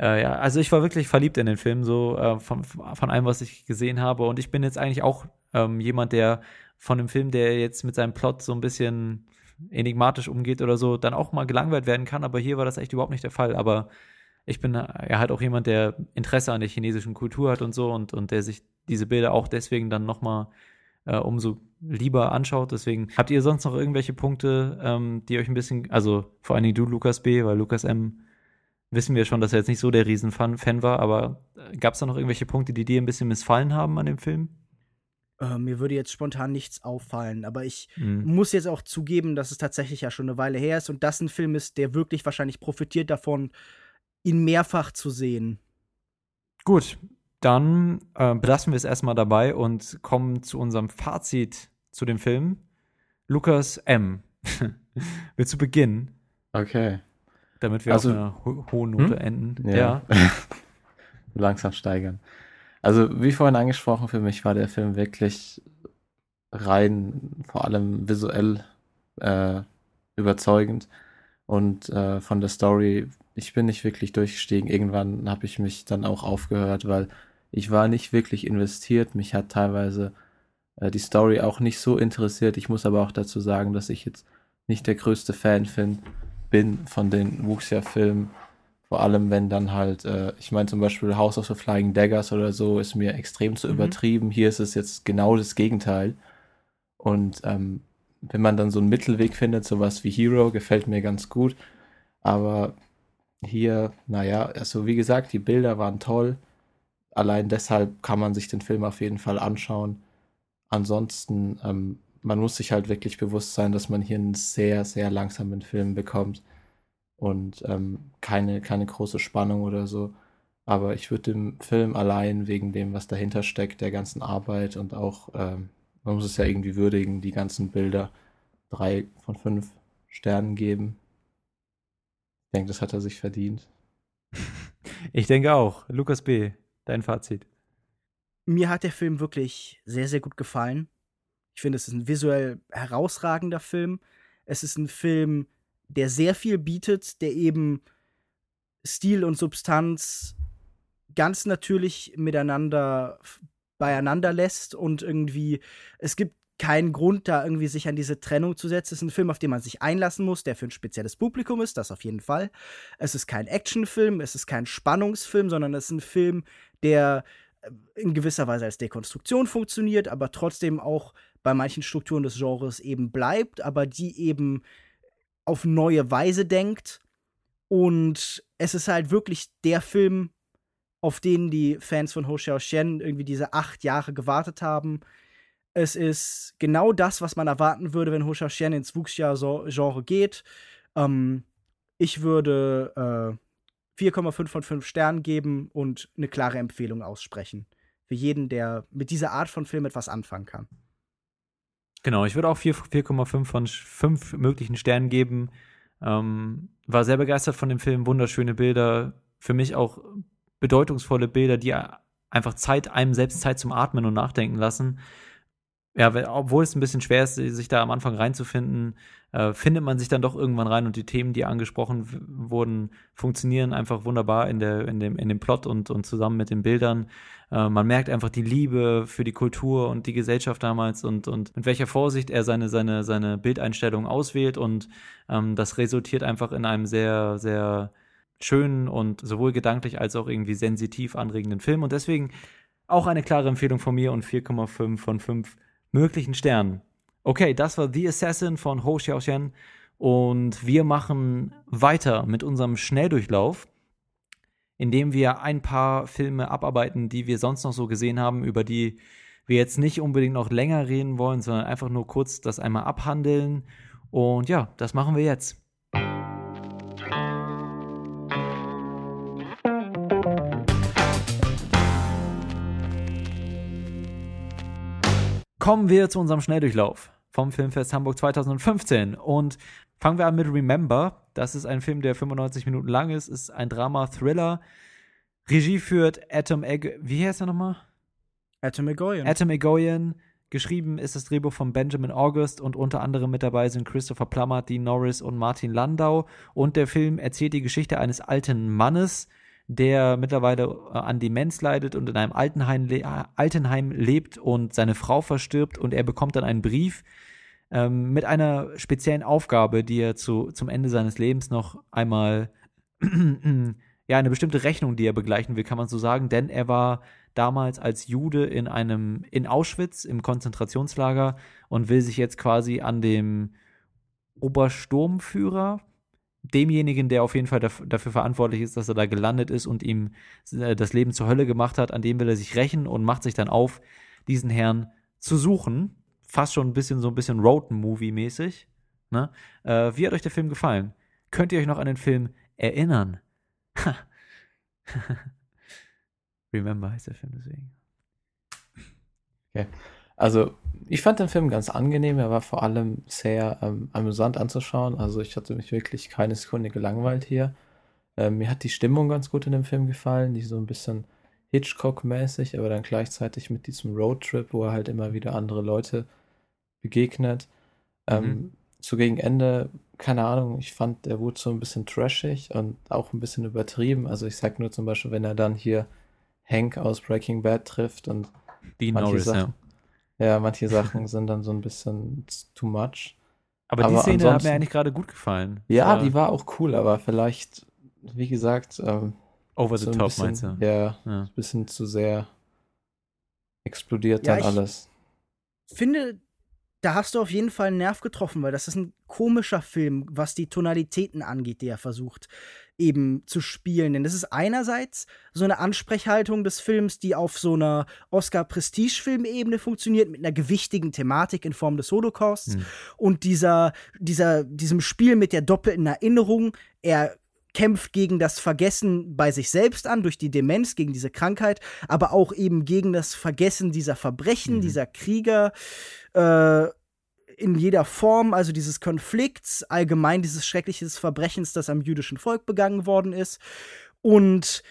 äh, ja, also ich war wirklich verliebt in den Film, so äh, von, von allem, was ich gesehen habe. Und ich bin jetzt eigentlich auch ähm, jemand, der von dem Film, der jetzt mit seinem Plot so ein bisschen enigmatisch umgeht oder so, dann auch mal gelangweilt werden kann. Aber hier war das echt überhaupt nicht der Fall. Aber ich bin äh, ja halt auch jemand, der Interesse an der chinesischen Kultur hat und so und, und der sich diese Bilder auch deswegen dann noch mal äh, umso lieber anschaut. Deswegen habt ihr sonst noch irgendwelche Punkte, ähm, die euch ein bisschen, also vor allen Dingen du, Lukas B., weil Lukas M. wissen wir schon, dass er jetzt nicht so der Riesenfan Fan war, aber gab es da noch irgendwelche Punkte, die dir ein bisschen missfallen haben an dem Film? Äh, mir würde jetzt spontan nichts auffallen, aber ich Mhm. muss jetzt auch zugeben, dass es tatsächlich ja schon eine Weile her ist und das ein Film ist, der wirklich wahrscheinlich profitiert davon, ihn mehrfach zu sehen. Gut, dann äh, belassen wir es erstmal dabei und kommen zu unserem Fazit zu dem Film. Lukas M. Willst du beginnen, Okay. Damit wir Also- auf einer ho hohen Note Hm? enden? Ja. Langsam steigern. Also, wie vorhin angesprochen, für mich war der Film wirklich rein, vor allem visuell äh, überzeugend. Und äh, von der Story, ich bin nicht wirklich durchgestiegen. Irgendwann habe ich mich dann auch aufgehört, weil ich war nicht wirklich investiert. Mich hat teilweise äh, die Story auch nicht so interessiert. Ich muss aber auch dazu sagen, dass ich jetzt nicht der größte Fan fin- bin von den Wuxia-Filmen. Vor allem, wenn dann halt, äh, ich meine zum Beispiel House of the Flying Daggers oder so, ist mir extrem zu Mhm. übertrieben. Hier ist es jetzt genau das Gegenteil. Und ähm, wenn man dann so einen Mittelweg findet, sowas wie Hero, gefällt mir ganz gut. Aber hier, naja, also wie gesagt, die Bilder waren toll. Allein deshalb kann man sich den Film auf jeden Fall anschauen. Ansonsten, ähm, man muss sich halt wirklich bewusst sein, dass man hier einen sehr, sehr langsamen Film bekommt und ähm, keine, keine große Spannung oder so. Aber ich würde dem Film allein wegen dem, was dahinter steckt, der ganzen Arbeit und auch, ähm, man muss es ja irgendwie würdigen, die ganzen Bilder, drei von fünf Sternen geben. Ich denke, das hat er sich verdient. Ich denke auch. Lukas B., dein Fazit. Mir hat der Film wirklich sehr, sehr gut gefallen. Ich finde, es ist ein visuell herausragender Film. Es ist ein Film, der sehr viel bietet, der eben Stil und Substanz ganz natürlich miteinander beieinander lässt und irgendwie es gibt keinen Grund, da irgendwie sich an diese Trennung zu setzen. Es ist ein Film, auf den man sich einlassen muss, der für ein spezielles Publikum ist, das auf jeden Fall. Es ist kein Actionfilm, es ist kein Spannungsfilm, sondern es ist ein Film, der äh, in gewisser Weise als Dekonstruktion funktioniert, aber trotzdem auch bei manchen Strukturen des Genres eben bleibt, aber die eben auf neue Weise denkt. Und es ist halt wirklich der Film, auf den die Fans von Ho Xiaoxian irgendwie diese acht Jahre gewartet haben. Es ist genau das, was man erwarten würde, wenn Ho Xiaoxian ins Wuxia-Genre geht. Ähm, ich würde äh, 4,5 von 5 Sternen geben und eine klare Empfehlung aussprechen. Für jeden, der mit dieser Art von Film etwas anfangen kann. Genau, ich würde auch 4,5 von 5 möglichen Sternen geben. Ähm, war sehr begeistert von dem Film, wunderschöne Bilder. Für mich auch bedeutungsvolle Bilder, die einfach Zeit, einem selbst Zeit zum Atmen und Nachdenken lassen. Ja, obwohl es ein bisschen schwer ist, sich da am Anfang reinzufinden, äh, findet man sich dann doch irgendwann rein und die Themen, die angesprochen wurden, funktionieren einfach wunderbar in, der, in, dem, in dem Plot und, und zusammen mit den Bildern. Äh, man merkt einfach die Liebe für die Kultur und die Gesellschaft damals und, und mit welcher Vorsicht er seine, seine, seine Bildeinstellungen auswählt und ähm, das resultiert einfach in einem sehr, sehr schönen und sowohl gedanklich als auch irgendwie sensitiv anregenden Film. Und deswegen auch eine klare Empfehlung von mir und 4,5 von 5 möglichen Sternen. Okay, das war The Assassin von Ho Xiaoxian und wir machen weiter mit unserem Schnelldurchlauf, indem wir ein paar Filme abarbeiten, die wir sonst noch so gesehen haben, über die wir jetzt nicht unbedingt noch länger reden wollen, sondern einfach nur kurz das einmal abhandeln. Und ja, das machen wir jetzt. Kommen wir zu unserem Schnelldurchlauf vom Filmfest Hamburg 2015 und fangen wir an mit Remember. Das ist ein Film, der 95 Minuten lang ist, ist ein Drama-Thriller. Regie führt Atom Egg, wie heißt er nochmal? Atom Egoyan. Atom Egoyan. Geschrieben ist das Drehbuch von Benjamin August und unter anderem mit dabei sind Christopher Plummer, Dean Norris und Martin Landau. Und der Film erzählt die Geschichte eines alten Mannes, der mittlerweile äh, an Demenz leidet und in einem Altenheim, le Altenheim lebt und seine Frau verstirbt und er bekommt dann einen Brief ähm, mit einer speziellen Aufgabe, die er zu, zum Ende seines Lebens noch einmal, ja, eine bestimmte Rechnung, die er begleichen will, kann man so sagen, denn er war damals als Jude in einem, in Auschwitz im Konzentrationslager und will sich jetzt quasi an dem Obersturmführer demjenigen, der auf jeden Fall dafür verantwortlich ist, dass er da gelandet ist und ihm äh, das Leben zur Hölle gemacht hat, an dem will er sich rächen und macht sich dann auf, diesen Herrn zu suchen. Fast schon ein bisschen so ein bisschen Road-Movie-mäßig. Ne? Äh, wie hat euch der Film gefallen? Könnt ihr euch noch an den Film erinnern? Remember heißt der Film deswegen. Okay. Also, ich fand den Film ganz angenehm. Er war vor allem sehr ähm, amüsant anzuschauen. Also, ich hatte mich wirklich keine Sekunde gelangweilt hier. Ähm, mir hat die Stimmung ganz gut in dem Film gefallen, die so ein bisschen Hitchcock-mäßig, aber dann gleichzeitig mit diesem Roadtrip, wo er halt immer wieder andere Leute begegnet. Ähm, mhm. So gegen Ende, keine Ahnung, ich fand, er wurde so ein bisschen trashig und auch ein bisschen übertrieben. Also, ich sag nur zum Beispiel, wenn er dann hier Hank aus Breaking Bad trifft und Dean Norris, Sachen, ja ja, manche Sachen sind dann so ein bisschen too much. Aber, aber die Szene hat mir eigentlich gerade gut gefallen. Ja, ja, die war auch cool, aber vielleicht, wie gesagt, ähm, over the so top bisschen, meinst du? Ja, ja, ein bisschen zu sehr explodiert ja, dann alles. Finde, da hast du auf jeden Fall einen Nerv getroffen, weil das ist ein komischer Film, was die Tonalitäten angeht, die er versucht eben zu spielen. Denn das ist einerseits so eine Ansprechhaltung des Films, die auf so einer Oscar-Prestige-Film-Ebene funktioniert, mit einer gewichtigen Thematik in Form des Holocausts Mhm. und dieser, dieser, diesem Spiel mit der doppelten Erinnerung. Er kämpft gegen das Vergessen bei sich selbst an, durch die Demenz, gegen diese Krankheit, aber auch eben gegen das Vergessen dieser Verbrechen, Mhm. dieser Krieger. Äh, in jeder Form, also dieses Konflikts, allgemein dieses schrecklichen Verbrechens, das am jüdischen Volk begangen worden ist. Und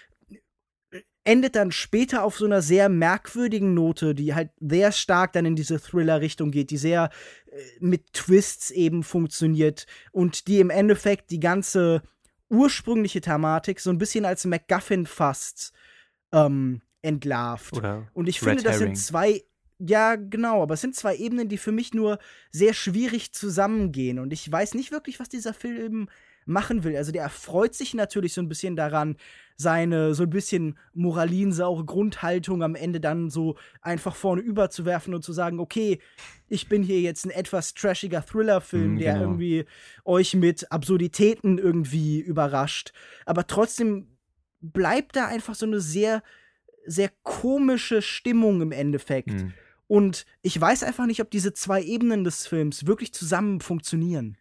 endet dann später auf so einer sehr merkwürdigen Note, die halt sehr stark dann in diese Thriller-Richtung geht, die sehr äh, mit Twists eben funktioniert und die im Endeffekt die ganze ursprüngliche Thematik so ein bisschen als MacGuffin fast ähm, entlarvt. Oder Und ich Red finde, das Herring. sind zwei, ja, genau, aber es sind zwei Ebenen, die für mich nur sehr schwierig zusammengehen. Und ich weiß nicht wirklich, was dieser Film machen will. Also der erfreut sich natürlich so ein bisschen daran, seine so ein bisschen moralinsaure Grundhaltung am Ende dann so einfach vorne überzuwerfen und zu sagen, okay, ich bin hier jetzt ein etwas trashiger Thriller-Film, Mhm, der genau. irgendwie euch mit Absurditäten irgendwie überrascht. Aber trotzdem bleibt da einfach so eine sehr, sehr komische Stimmung im Endeffekt. Mhm. Und ich weiß einfach nicht, ob diese zwei Ebenen des Films wirklich zusammen funktionieren.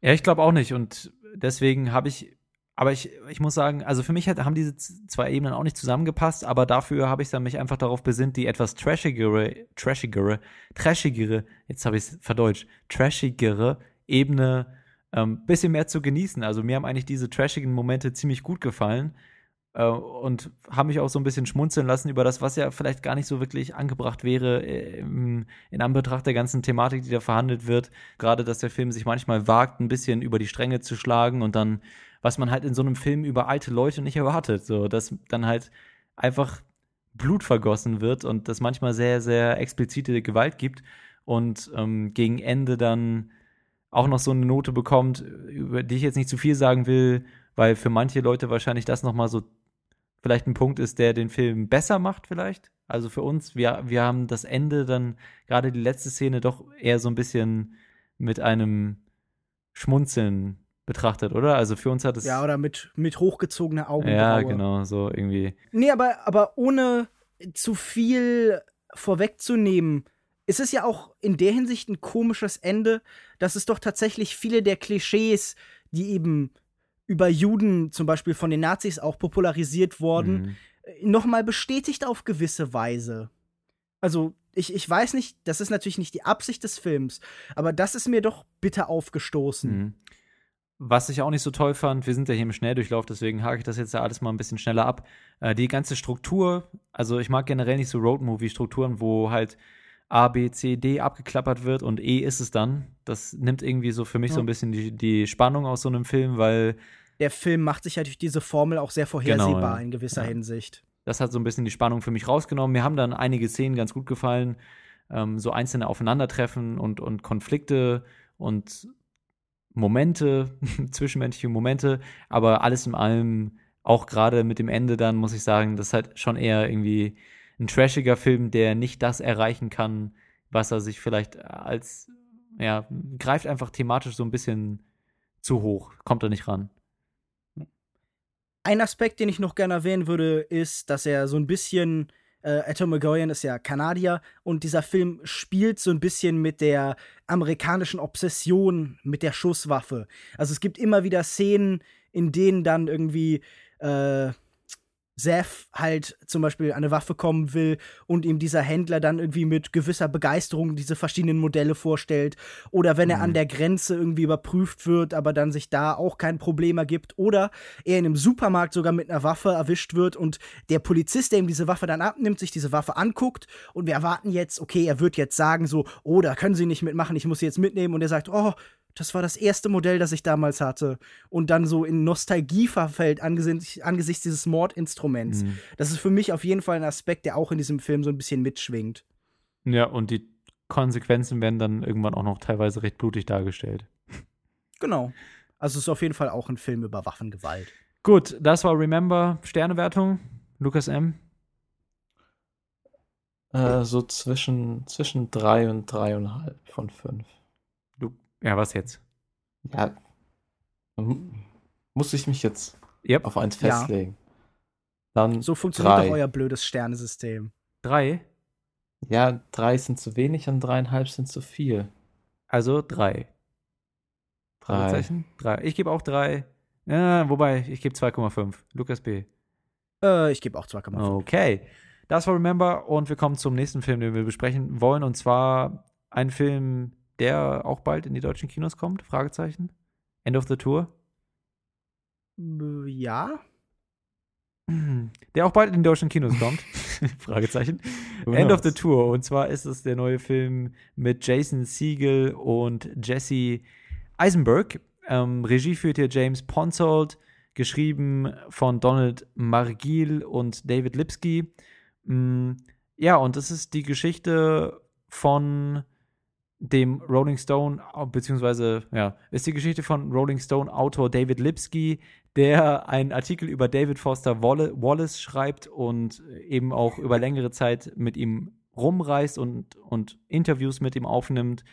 Ja, ich glaube auch nicht. Und deswegen habe ich, aber ich, ich muss sagen, also für mich hat, haben diese zwei Ebenen auch nicht zusammengepasst, aber dafür habe ich dann mich einfach darauf besinnt, die etwas trashigere, trashigere, trashigere, jetzt habe ich es verdeutscht, trashigere Ebene ähm, bisschen mehr zu genießen. Also mir haben eigentlich diese trashigen Momente ziemlich gut gefallen und haben mich auch so ein bisschen schmunzeln lassen über das, was ja vielleicht gar nicht so wirklich angebracht wäre äh, in Anbetracht der ganzen Thematik, die da verhandelt wird. Gerade, dass der Film sich manchmal wagt, ein bisschen über die Stränge zu schlagen und dann, was man halt in so einem Film über alte Leute nicht erwartet, so, dass dann halt einfach Blut vergossen wird und das manchmal sehr, sehr explizite Gewalt gibt und ähm, gegen Ende dann auch noch so eine Note bekommt, über die ich jetzt nicht zu viel sagen will, weil für manche Leute wahrscheinlich das nochmal so vielleicht ein Punkt ist, der den Film besser macht vielleicht. Also für uns, wir, wir haben das Ende dann, gerade die letzte Szene, doch eher so ein bisschen mit einem Schmunzeln betrachtet, oder? Also für uns hat es. Ja, oder mit, mit hochgezogener Augenbraue. Ja, genau, so irgendwie. Nee, aber, aber ohne zu viel vorwegzunehmen, ist es ja auch in der Hinsicht ein komisches Ende, dass es doch tatsächlich viele der Klischees, die eben über Juden zum Beispiel von den Nazis auch popularisiert wurden, Mhm. nochmal bestätigt auf gewisse Weise. Also, ich, ich weiß nicht, das ist natürlich nicht die Absicht des Films, aber das ist mir doch bitter aufgestoßen. Mhm. Was ich auch nicht so toll fand, wir sind ja hier im Schnelldurchlauf, deswegen hake ich das jetzt ja alles mal ein bisschen schneller ab. Äh, die ganze Struktur, also ich mag generell nicht so Roadmovie-Strukturen, wo halt A, B, C, D abgeklappert wird und E ist es dann. Das nimmt irgendwie so für mich so Ja. ein bisschen die, die Spannung aus so einem Film, weil Der Film macht sich ja durch diese Formel auch sehr vorhersehbar Genau, ja. in gewisser Ja. Hinsicht. das hat so ein bisschen die Spannung für mich rausgenommen. Mir haben dann einige Szenen ganz gut gefallen, ähm, so einzelne Aufeinandertreffen und, und Konflikte und Momente, zwischenmenschliche Momente, aber alles in allem, auch gerade mit dem Ende dann, muss ich sagen, das ist halt schon eher irgendwie ein trashiger Film, der nicht das erreichen kann, was er sich vielleicht als, ja, greift einfach thematisch so ein bisschen zu hoch, kommt er nicht ran. Ein Aspekt, den ich noch gerne erwähnen würde, ist, dass er so ein bisschen, äh, Atom McGowan ist ja Kanadier und dieser Film spielt so ein bisschen mit der amerikanischen Obsession mit der Schusswaffe. Also es gibt immer wieder Szenen, in denen dann irgendwie äh, Seth halt zum Beispiel an eine Waffe kommen will und ihm dieser Händler dann irgendwie mit gewisser Begeisterung diese verschiedenen Modelle vorstellt. Oder wenn er Mhm. an der Grenze irgendwie überprüft wird, aber dann sich da auch kein Problem ergibt. Oder er in einem Supermarkt sogar mit einer Waffe erwischt wird und der Polizist, der ihm diese Waffe dann abnimmt, sich diese Waffe anguckt und wir erwarten jetzt, okay, er wird jetzt sagen so, oh, da können Sie nicht mitmachen, ich muss sie jetzt mitnehmen. Und er sagt, oh, das war das erste Modell, das ich damals hatte. Und dann so in Nostalgie verfällt angesichts, angesichts dieses Mordinstruments. Mhm. Das ist für mich auf jeden Fall ein Aspekt, der auch in diesem Film so ein bisschen mitschwingt. Ja, und die Konsequenzen werden dann irgendwann auch noch teilweise recht blutig dargestellt. Genau. Also es ist auf jeden Fall auch ein Film über Waffengewalt. Gut, das war Remember Sternewertung. Lukas M. Äh, so zwischen, zwischen drei und dreieinhalb von fünf. Ja, was jetzt? Ja, muss ich mich jetzt Yep. auf eins Ja. festlegen. Dann So funktioniert drei. doch euer blödes Sternesystem. Drei? Ja, drei sind zu wenig und dreieinhalb sind zu viel. Also drei. Drei. Drei. Ich gebe auch drei. Ja, wobei, ich gebe 2,5. Lukas B. Äh, ich gebe auch 2,5. Okay. Das war Remember und wir kommen zum nächsten Film, den wir besprechen wollen. Und zwar ein Film, der auch bald in die deutschen Kinos kommt. Fragezeichen. End of the Tour. Äh, Ja. Der auch bald in die deutschen Kinos kommt. Fragezeichen. End of the Tour. Und zwar ist es der neue Film mit Jason Siegel und Jesse Eisenberg. Ähm, Regie führt hier James Ponsoldt, geschrieben von Donald Margil und David Lipsky. Mm, ja, und das ist die Geschichte von dem Rolling Stone, beziehungsweise, ja, ist die Geschichte von Rolling Stone Autor David Lipsky, der einen Artikel über David Foster Wallace schreibt und eben auch über längere Zeit mit ihm rumreist und, und Interviews mit ihm aufnimmt.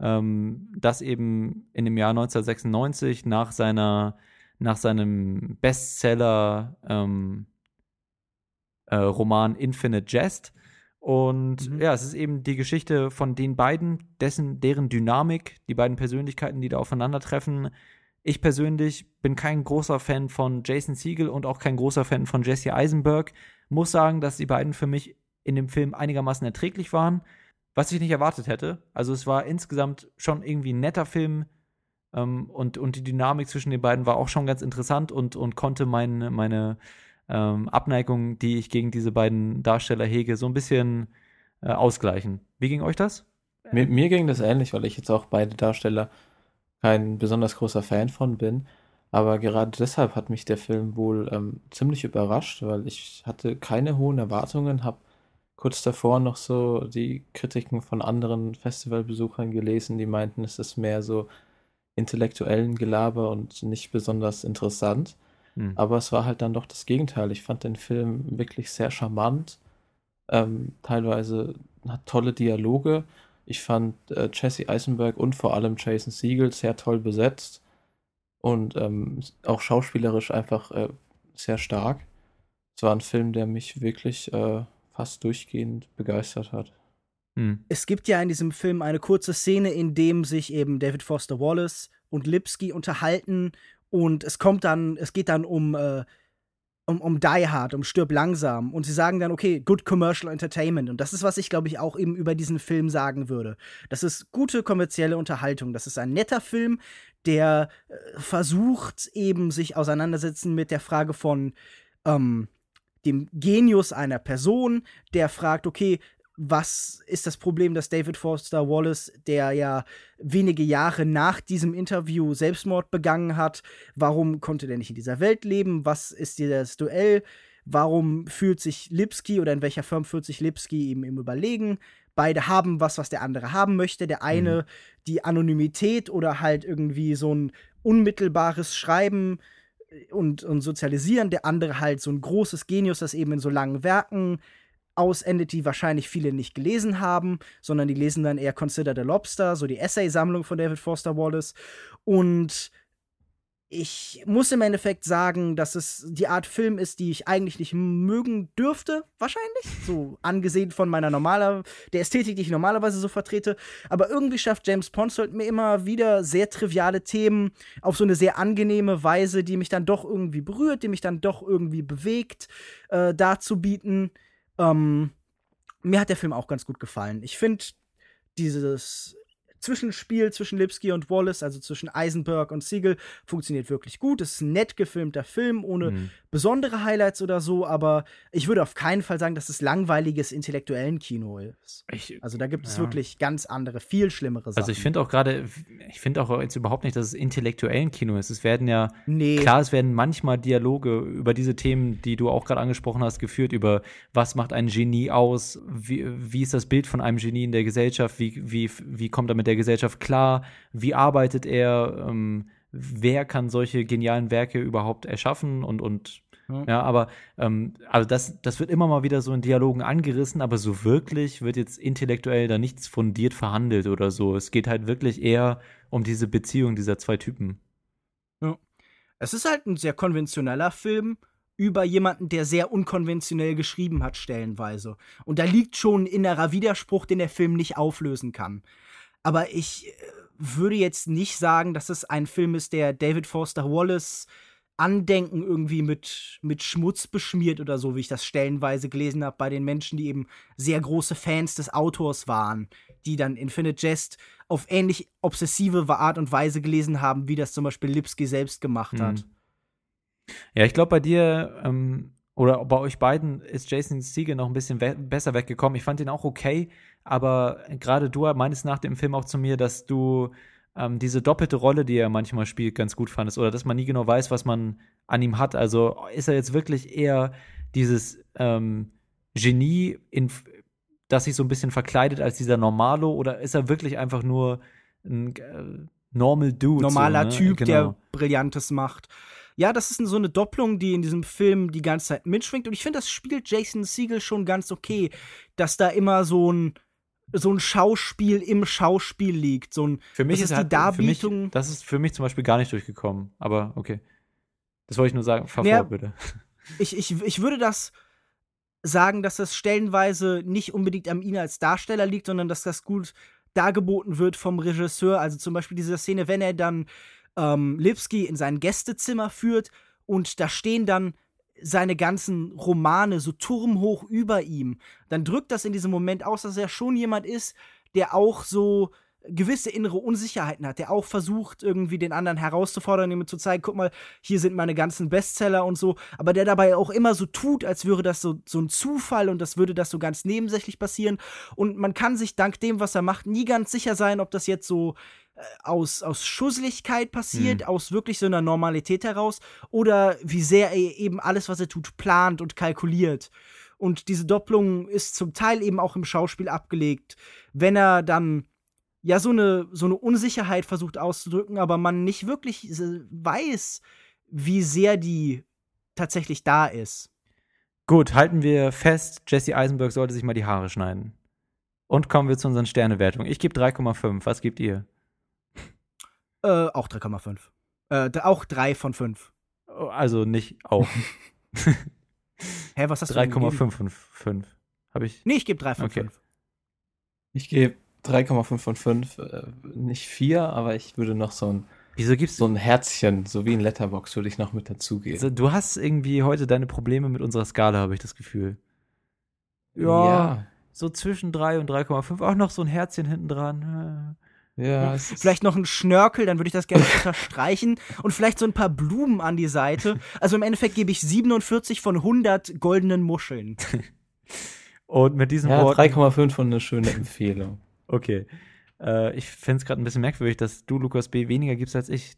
Ähm, das eben in dem Jahr 1996 nach seiner, nach seinem Bestseller ähm, äh, Roman Infinite Jest. Und Mhm. ja, es ist eben die Geschichte von den beiden, dessen, deren Dynamik, die beiden Persönlichkeiten, die da aufeinandertreffen. Ich persönlich bin kein großer Fan von Jason Siegel und auch kein großer Fan von Jesse Eisenberg. Muss sagen, dass die beiden für mich in dem Film einigermaßen erträglich waren, was ich nicht erwartet hätte. Also es war insgesamt schon irgendwie ein netter Film ähm, und, und die Dynamik zwischen den beiden war auch schon ganz interessant und, und konnte meine, meine ähm, Abneigung, die ich gegen diese beiden Darsteller hege, so ein bisschen äh, ausgleichen. Wie ging euch das? Mir, mir ging das ähnlich, weil ich jetzt auch beide Darsteller kein besonders großer Fan von bin. Aber gerade deshalb hat mich der Film wohl ähm, ziemlich überrascht, weil ich hatte keine hohen Erwartungen, habe kurz davor noch so die Kritiken von anderen Festivalbesuchern gelesen, die meinten, es ist mehr so intellektuellen Gelaber und nicht besonders interessant. Hm. Aber es war halt dann doch das Gegenteil. Ich fand den Film wirklich sehr charmant. Ähm, teilweise hat tolle Dialoge. Ich fand äh, Jesse Eisenberg und vor allem Jason Segel sehr toll besetzt und ähm, auch schauspielerisch einfach äh, sehr stark. Es war ein Film, der mich wirklich äh, fast durchgehend begeistert hat. Hm. Es gibt ja in diesem Film eine kurze Szene, in dem sich eben David Foster Wallace und Lipsky unterhalten und es kommt dann, es geht dann um, äh, um, um Die Hard, um Stirb langsam. Und sie sagen dann, okay, good commercial entertainment. Und das ist, was ich glaube ich auch eben über diesen Film sagen würde. Das ist gute kommerzielle Unterhaltung, das ist ein netter Film, der äh, versucht eben sich auseinandersetzen mit der Frage von ähm, dem Genius einer Person, der fragt, okay, was ist das Problem, dass David Foster Wallace, der ja wenige Jahre nach diesem Interview Selbstmord begangen hat, warum konnte der nicht in dieser Welt leben? Was ist dieses Duell? Warum fühlt sich Lipsky oder in welcher Form fühlt sich Lipsky ihm im Überlegen? Beide haben was, was der andere haben möchte. Der eine die Anonymität oder halt irgendwie so ein unmittelbares Schreiben und, und Sozialisieren, der andere halt so ein großes Genius, das eben in so langen Werken ausendet, die wahrscheinlich viele nicht gelesen haben, sondern die lesen dann eher Consider the Lobster, so die Essay-Sammlung von David Foster Wallace. Und ich muss im Endeffekt sagen, dass es die Art Film ist, die ich eigentlich nicht mögen dürfte, wahrscheinlich. So angesehen von meiner normaler, der Ästhetik, die ich normalerweise so vertrete. Aber irgendwie schafft James Ponsoldt mir immer wieder sehr triviale Themen auf so eine sehr angenehme Weise, die mich dann doch irgendwie berührt, die mich dann doch irgendwie bewegt, äh, darzubieten. Ähm, mir hat der Film auch ganz gut gefallen. Ich finde dieses Zwischenspiel zwischen Lipsky und Wallace, also zwischen Eisenberg und Siegel, funktioniert wirklich gut. Es ist ein nett gefilmter Film, ohne Hm. Besondere Highlights oder so, aber ich würde auf keinen Fall sagen, dass es langweiliges intellektuellen Kino ist. Ich, Also da gibt es Ja. wirklich ganz andere, viel schlimmere Sachen. also ich finde auch gerade, ich finde auch jetzt überhaupt nicht, dass es intellektuellen Kino ist. Es werden ja nee, Klar, es werden manchmal Dialoge über diese Themen, die du auch gerade angesprochen hast, geführt, über was macht ein Genie aus, wie, wie ist das Bild von einem Genie in der Gesellschaft, wie, wie, wie kommt er mit der Gesellschaft klar, wie arbeitet er, ähm, wer kann solche genialen Werke überhaupt erschaffen und, und Ja. Ja, aber ähm, also das, das wird immer mal wieder so in Dialogen angerissen, aber so wirklich wird jetzt intellektuell da nichts fundiert verhandelt oder so. Es geht halt wirklich eher um diese Beziehung dieser zwei Typen. Es ist halt ein sehr konventioneller Film über jemanden, der sehr unkonventionell geschrieben hat, stellenweise. Und da liegt schon ein innerer Widerspruch, den der Film nicht auflösen kann. Aber ich äh, würde jetzt nicht sagen, dass es ein Film ist, der David Foster Wallace Andenken irgendwie mit, mit Schmutz beschmiert oder so, wie ich das stellenweise gelesen habe bei den Menschen, die eben sehr große Fans des Autors waren, die dann Infinite Jest auf ähnlich obsessive Art und Weise gelesen haben, wie das zum Beispiel Lipsky selbst gemacht hat. Mhm. Ja, ich glaube, bei dir ähm, oder bei euch beiden ist Jason Siegel noch ein bisschen we besser weggekommen. Ich fand ihn auch okay, aber gerade du meinst nach dem Film auch zu mir, dass du ähm, diese doppelte Rolle, die er manchmal spielt, ganz gut fandest oder dass man nie genau weiß, was man an ihm hat. Also ist er jetzt wirklich eher dieses ähm, Genie, in, das sich so ein bisschen verkleidet als dieser Normalo oder ist er wirklich einfach nur ein äh, Normal Dude? Normaler so, ne? Typ, genau. der Brillantes macht. Ja, das ist so eine Doppelung, die in diesem Film die ganze Zeit mitschwingt. Und ich finde, das spielt Jason Siegel schon ganz okay, dass da immer so ein, so ein Schauspiel im Schauspiel liegt. So ein, Für mich das ist, ist die halt, für mich, Darbietung. das ist für mich zum Beispiel gar nicht durchgekommen. Aber okay. Das wollte ich nur sagen. Fahr Ja. fort, bitte. ich, ich, ich würde das sagen, dass das stellenweise nicht unbedingt an ihm als Darsteller liegt, sondern dass das gut dargeboten wird vom Regisseur. Also zum Beispiel diese Szene, wenn er dann ähm, Lipsky in sein Gästezimmer führt und da stehen dann seine ganzen Romane so turmhoch über ihm, dann drückt das in diesem Moment aus, dass er schon jemand ist, der auch so gewisse innere Unsicherheiten hat, der auch versucht, irgendwie den anderen herauszufordern, ihm zu zeigen, guck mal, hier sind meine ganzen Bestseller und so, aber der dabei auch immer so tut, als wäre das so, so ein Zufall und das würde das so ganz nebensächlich passieren. Und man kann sich dank dem, was er macht, nie ganz sicher sein, ob das jetzt so äh, aus, aus Schusseligkeit passiert, aus wirklich so einer Normalität heraus, oder wie sehr er eben alles, was er tut, plant und kalkuliert. Und diese Doppelung ist zum Teil eben auch im Schauspiel abgelegt, wenn er dann ja so eine, so eine Unsicherheit versucht auszudrücken, aber man nicht wirklich weiß, wie sehr die tatsächlich da ist. Gut, halten wir fest, Jesse Eisenberg sollte sich mal die Haare schneiden. Und kommen wir zu unseren Sternewertungen. Ich gebe 3,5. Was gebt ihr? Äh, auch 3,5. Äh, auch 3 von 5. Oh, Also nicht auch. Hä, was hast du denn gegeben? 3,5 von 5. Habe ich. Nee, ich gebe 3 von Okay. 5. Ich gebe 3,5 von 5. Äh, nicht 4, aber ich würde noch so ein, Wieso gibst so ein Herzchen, so wie ein Letterbox, würde ich noch mit dazugeben. Also, du hast irgendwie heute deine Probleme mit unserer Skala, habe ich das Gefühl. So zwischen 3 und 3,5. Auch noch so ein Herzchen hinten dran. Ja, ja Vielleicht noch ein Schnörkel, dann würde ich das gerne unterstreichen. Und vielleicht so ein paar Blumen an die Seite. Also im Endeffekt gebe ich 47 von 100 goldenen Muscheln. Und mit diesen ja, Worten. 3,5 von eine schöne Empfehlung. Okay. Äh, ich finde es gerade ein bisschen merkwürdig, dass du, Lukas B., weniger gibst als ich.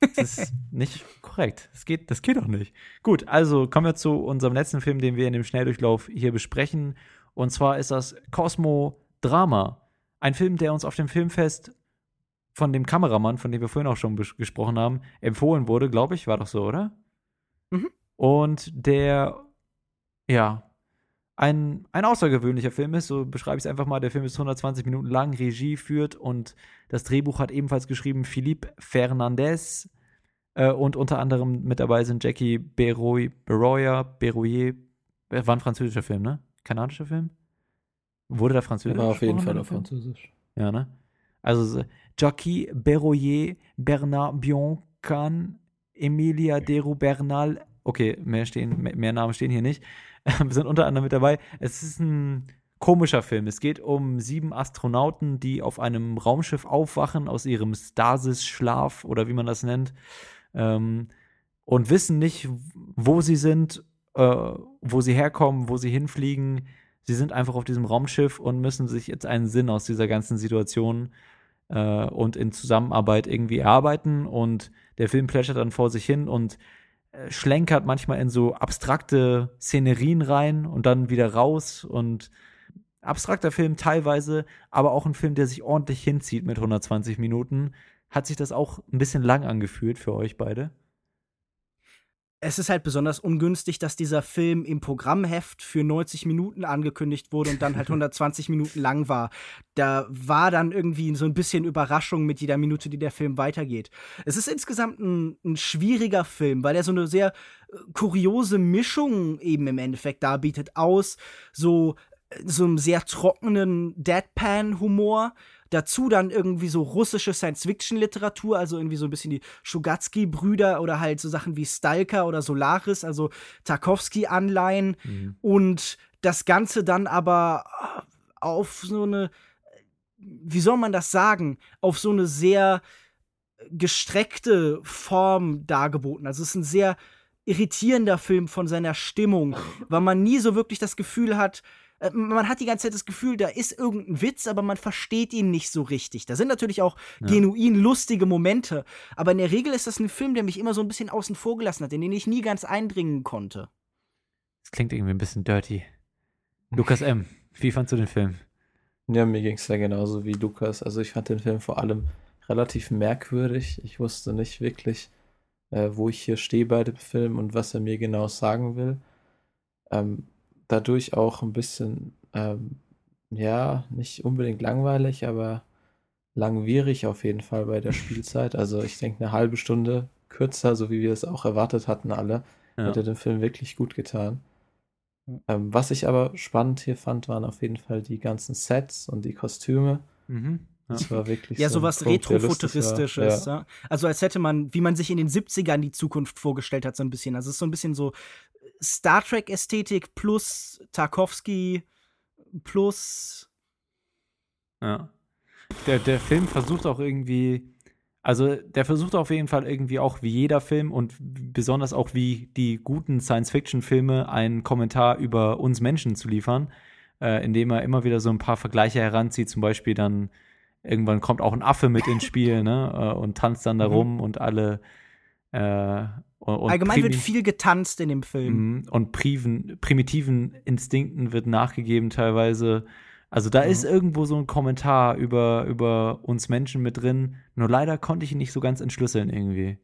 Das ist nicht korrekt. Das geht, das geht doch nicht. Gut, also kommen wir zu unserem letzten Film, den wir in dem Schnelldurchlauf hier besprechen. Und zwar ist das Cosmo Drama. Ein Film, der uns auf dem Filmfest von dem Kameramann, von dem wir vorhin auch schon gesprochen haben, empfohlen wurde, glaube ich, war doch so, oder? Mhm. Und der, ja, ein, ein außergewöhnlicher Film ist, so beschreibe ich es einfach mal. Der Film ist 120 Minuten lang, Regie führt und das Drehbuch hat ebenfalls geschrieben Philippe Fernandez äh, und unter anderem mit dabei sind Jackie Beroy, Beroya, Beroyer, äh, war ein französischer Film, ne? Kanadischer Film? Wurde da französisch War auf jeden Fall auf Film? Französisch. Ja, ne? Also so, Jackie Beroyer, Bernard Bioncan, Emilia Deru Bernal, okay, mehr, stehen, mehr, Namen stehen hier nicht, sind unter anderem mit dabei. Es ist ein komischer Film. Es geht um sieben Astronauten, die auf einem Raumschiff aufwachen aus ihrem Stasis-Schlaf oder wie man das nennt ähm, und wissen nicht, wo sie sind, äh, wo sie herkommen, wo sie hinfliegen. Sie sind einfach auf diesem Raumschiff und müssen sich jetzt einen Sinn aus dieser ganzen Situation äh, und in Zusammenarbeit irgendwie erarbeiten. Und der Film plätschert dann vor sich hin und schlenkert manchmal in so abstrakte Szenerien rein und dann wieder raus. Und abstrakter Film teilweise, aber auch ein Film, der sich ordentlich hinzieht mit 120 Minuten. Hat sich das auch ein bisschen lang angefühlt für euch beide? Es ist halt besonders ungünstig, dass dieser Film im Programmheft für 90 Minuten angekündigt wurde und dann halt 120 Minuten lang war. Da war dann irgendwie so ein bisschen Überraschung mit jeder Minute, die der Film weitergeht. Es ist insgesamt ein, ein schwieriger Film, weil er so eine sehr äh, kuriose Mischung eben im Endeffekt darbietet aus so äh, so einem sehr trockenen Deadpan-Humor, Dazu dann irgendwie so russische Science-Fiction-Literatur, also irgendwie so ein bisschen die Schugatsky-Brüder oder halt so Sachen wie Stalker oder Solaris, also Tarkovsky-Anleihen. Mhm. Und das Ganze dann aber auf so eine, wie soll man das sagen, auf so eine sehr gestreckte Form dargeboten. Also es ist ein sehr irritierender Film von seiner Stimmung, weil man nie so wirklich das Gefühl hat, man hat die ganze Zeit das Gefühl, da ist irgendein Witz, aber man versteht ihn nicht so richtig. Da sind natürlich auch ja. genuin lustige Momente, aber in der Regel ist das ein Film, der mich immer so ein bisschen außen vor gelassen hat, in den ich nie ganz eindringen konnte. Das klingt irgendwie ein bisschen dirty. Lukas M., wie fandst du den Film? Ja, mir ging es ja genauso wie Lukas. Also ich fand den Film vor allem relativ merkwürdig. Ich wusste nicht wirklich, äh, wo ich hier stehe bei dem Film und was er mir genau sagen will. Ähm, dadurch auch ein bisschen, ähm, ja, nicht unbedingt langweilig, aber langwierig auf jeden Fall bei der Spielzeit. Also ich denke, eine halbe Stunde kürzer, so wie wir es auch erwartet hatten alle, ja. hätte den Film wirklich gut getan. Ähm, was ich aber spannend hier fand, waren auf jeden Fall die ganzen Sets und die Kostüme. Mhm. Das war wirklich ja, so sowas Retrofuturistisches. Ja. ja. Also als hätte man, wie man sich in den 70ern die Zukunft vorgestellt hat, so ein bisschen. Also es ist so ein bisschen so Star Trek-Ästhetik plus Tarkovsky plus. Ja. Der, der Film versucht auch irgendwie, also der versucht auf jeden Fall irgendwie auch wie jeder Film und besonders auch wie die guten Science-Fiction-Filme einen Kommentar über uns Menschen zu liefern, äh, indem er immer wieder so ein paar Vergleiche heranzieht, zum Beispiel dann irgendwann kommt auch ein Affe mit ins Spiel, ne, äh, und tanzt dann da mhm. rum und alle äh, und Allgemein wird viel getanzt in dem Film. Mhm. Und priven, primitiven Instinkten wird nachgegeben teilweise. Also da mhm. ist irgendwo so ein Kommentar über, über uns Menschen mit drin. Nur leider konnte ich ihn nicht so ganz entschlüsseln irgendwie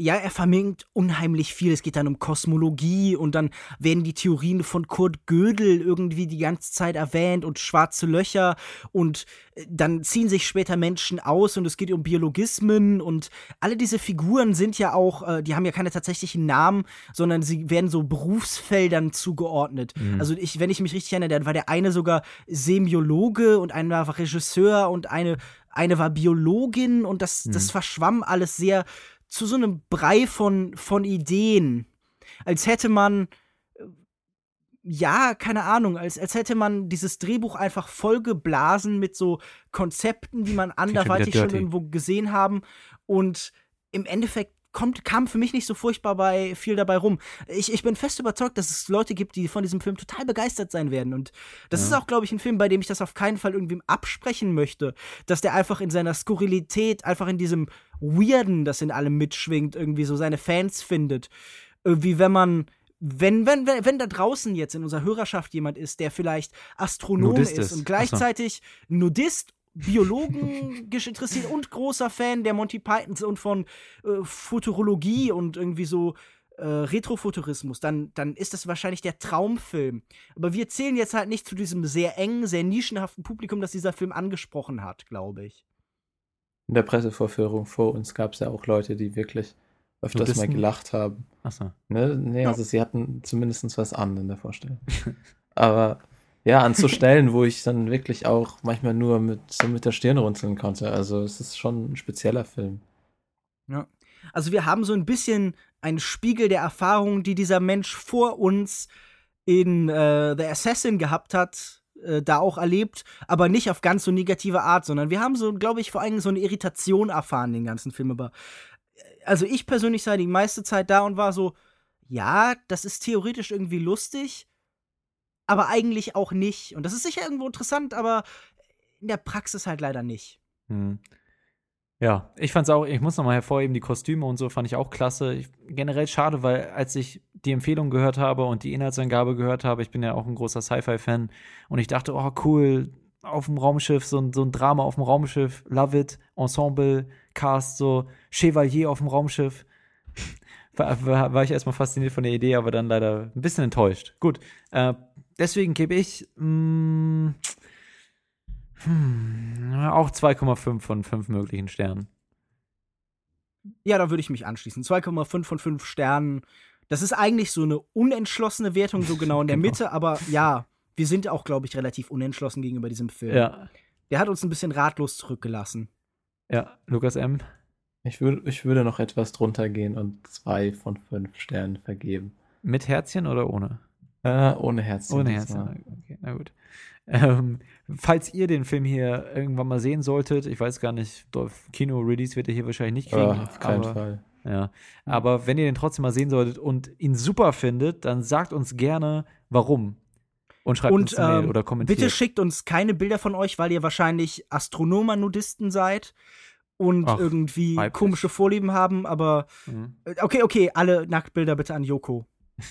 ja, er vermengt unheimlich viel. Es geht dann um Kosmologie und dann werden die Theorien von Kurt Gödel irgendwie die ganze Zeit erwähnt und schwarze Löcher und äh, dann ziehen sich später Menschen aus und es geht um Biologismen und alle diese Figuren sind ja auch, äh, die haben ja keine tatsächlichen Namen, sondern sie werden so Berufsfeldern zugeordnet. Mhm. Also ich, wenn ich mich richtig erinnere, dann war der eine sogar Semiologe und einer war Regisseur und eine eine war Biologin und das, mhm. das verschwamm alles sehr zu so einem Brei von, von Ideen. Als hätte man, äh, ja, keine Ahnung, als, als hätte man dieses Drehbuch einfach vollgeblasen mit so Konzepten, die man anderweitig schon irgendwo gesehen haben. Und im Endeffekt kommt, kam für mich nicht so furchtbar bei viel dabei rum. Ich, ich bin fest überzeugt, dass es Leute gibt, die von diesem Film total begeistert sein werden. Und das ja. ist auch, glaube ich, ein Film, bei dem ich das auf keinen Fall irgendwem absprechen möchte, dass der einfach in seiner Skurrilität, einfach in diesem Weirden, das in allem mitschwingt, irgendwie so seine Fans findet. Irgendwie, wenn man wenn, wenn, wenn, wenn da draußen jetzt in unserer Hörerschaft jemand ist, der vielleicht Astronom ist, ist und gleichzeitig Nudist Biologen interessiert und großer Fan der Monty Pythons und von äh, Futurologie und irgendwie so äh, Retrofuturismus, dann, dann ist das wahrscheinlich der Traumfilm. Aber wir zählen jetzt halt nicht zu diesem sehr engen, sehr nischenhaften Publikum, das dieser Film angesprochen hat, glaube ich. In der Pressevorführung vor uns gab es ja auch Leute, die wirklich öfters mal gelacht haben. Achso. Ne? Nee, also sie hatten zumindest was an in der Vorstellung. Aber ja, an so Stellen, wo ich dann wirklich auch manchmal nur mit, so mit der Stirn runzeln konnte. Also es ist schon ein spezieller Film. Ja. Also wir haben so ein bisschen einen Spiegel der Erfahrungen, die dieser Mensch vor uns in äh, The Assassin gehabt hat, äh, da auch erlebt, aber nicht auf ganz so negative Art, sondern wir haben so, glaube ich, vor allem so eine Irritation erfahren, den ganzen Film. Aber äh, also ich persönlich sei die meiste Zeit da und war so, ja, das ist theoretisch irgendwie lustig, aber eigentlich auch nicht. Und das ist sicher irgendwo interessant, aber in der Praxis halt leider nicht. Hm. Ja, ich fand's auch, ich muss nochmal hervorheben, die Kostüme und so fand ich auch klasse. Ich, generell schade, weil als ich die Empfehlung gehört habe und die Inhaltsangabe gehört habe, ich bin ja auch ein großer Sci-Fi-Fan und ich dachte, oh cool, auf dem Raumschiff, so ein, so ein Drama auf dem Raumschiff, love it, Ensemble, Cast, so Chevalier auf dem Raumschiff war, war, ich erstmal fasziniert von der Idee, aber dann leider ein bisschen enttäuscht. Gut, äh, deswegen gebe ich mh, hm, auch 2,5 von 5 möglichen Sternen. Ja, da würde ich mich anschließen. 2,5 von 5 Sternen. Das ist eigentlich so eine unentschlossene Wertung, so genau in der Genau. Mitte, aber ja, wir sind auch, glaube ich, relativ unentschlossen gegenüber diesem Film. Ja, Der hat uns ein bisschen ratlos zurückgelassen. ja, Lukas M. Ich, würd, ich würde noch etwas drunter gehen und zwei von fünf Sternen vergeben. Mit Herzchen oder ohne? Äh, ohne Herzchen. Ohne. Herzchen. Okay, na gut. Ähm, falls ihr den Film hier irgendwann mal sehen solltet, ich weiß gar nicht, Kino-Release wird er hier wahrscheinlich nicht kriegen. Äh, auf keinen aber, Fall. Ja. Aber wenn ihr den trotzdem mal sehen solltet und ihn super findet, dann sagt uns gerne, warum. Und schreibt uns Und eine Mail ähm, oder kommentiert. bitte schickt uns keine Bilder von euch, weil ihr wahrscheinlich Astronomer-Nudisten seid und Ach, irgendwie weiblich. komische Vorlieben haben, aber Mhm. äh, okay, okay, alle Nacktbilder bitte an Joko.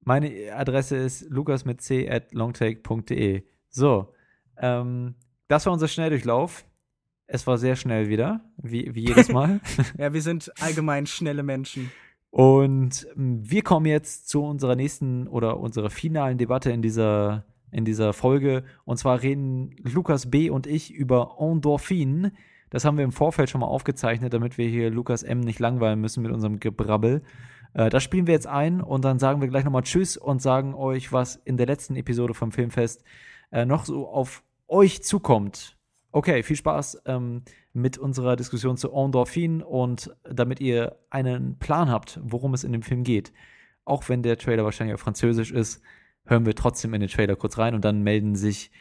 Meine Adresse ist lukas mit c at longtake.de. So, ähm, das war unser Schnelldurchlauf. Es war sehr schnell wieder, wie, wie jedes Mal. Ja, wir sind allgemein schnelle Menschen. Und ähm, wir kommen jetzt zu unserer nächsten oder unserer finalen Debatte in dieser, in dieser Folge. Und zwar reden Lukas B. und ich über Endorphin. Das haben wir im Vorfeld schon mal aufgezeichnet, damit wir hier Lukas M. nicht langweilen müssen mit unserem Gebrabbel. Äh, das spielen wir jetzt ein und dann sagen wir gleich nochmal Tschüss und sagen euch, was in der letzten Episode vom Filmfest äh, noch so auf euch zukommt. Okay, viel Spaß ähm, mit unserer Diskussion zu Endorphin und damit ihr einen Plan habt, worum es in dem Film geht. Auch wenn der Trailer wahrscheinlich auf Französisch ist, hören wir trotzdem in den Trailer kurz rein und dann melden sich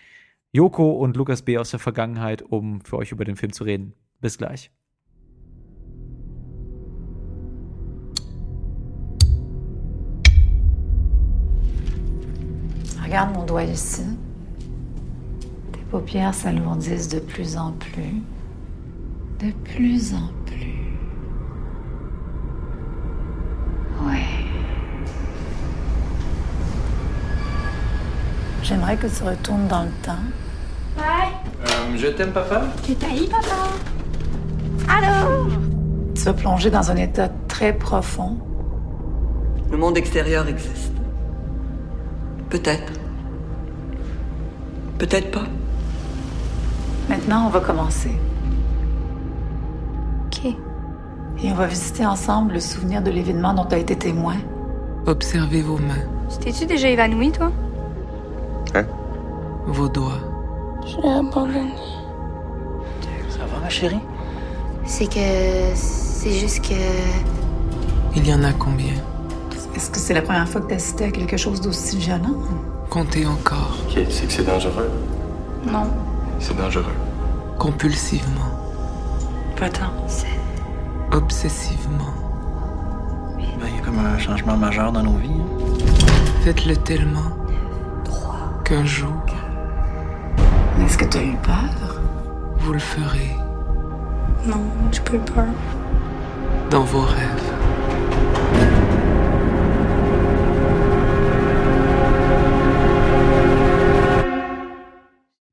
Joko und Lukas B. aus der Vergangenheit, um für euch über den Film zu reden. Bis gleich. Regarde mon doigt ici. Tes paupières s'alourdissent de plus en plus. De plus en plus. Ouais. J'aimerais que tu retournes dans le temps. Je t'aime, papa Tu taillis, papa Allô? Tu vas plonger dans un état très profond. Le monde extérieur existe. Peut-être. Peut-être pas. Maintenant, on va commencer. Ok. Et on va visiter ensemble le souvenir de l'événement dont tu as été témoin. Observez vos mains, T'es-tu déjà évanoui, toi? vos doigts. Je l'ai abandonné. Ça va, ma chérie? C'est que. C'est juste que. Il y en a combien? Est-ce que c'est la première fois que tu assisté à quelque chose d'aussi violent? Comptez encore, Ok, c'est que c'est dangereux? Non. C'est dangereux. compulsivement, Pas tant. obsessivement. Ben, il y a comme un changement majeur dans nos vies. hein. Faites-le tellement qu'un jour, Est-ce que tu as eu peur? vous le ferez Non, j'ai pas eu peur. dans vos rêves.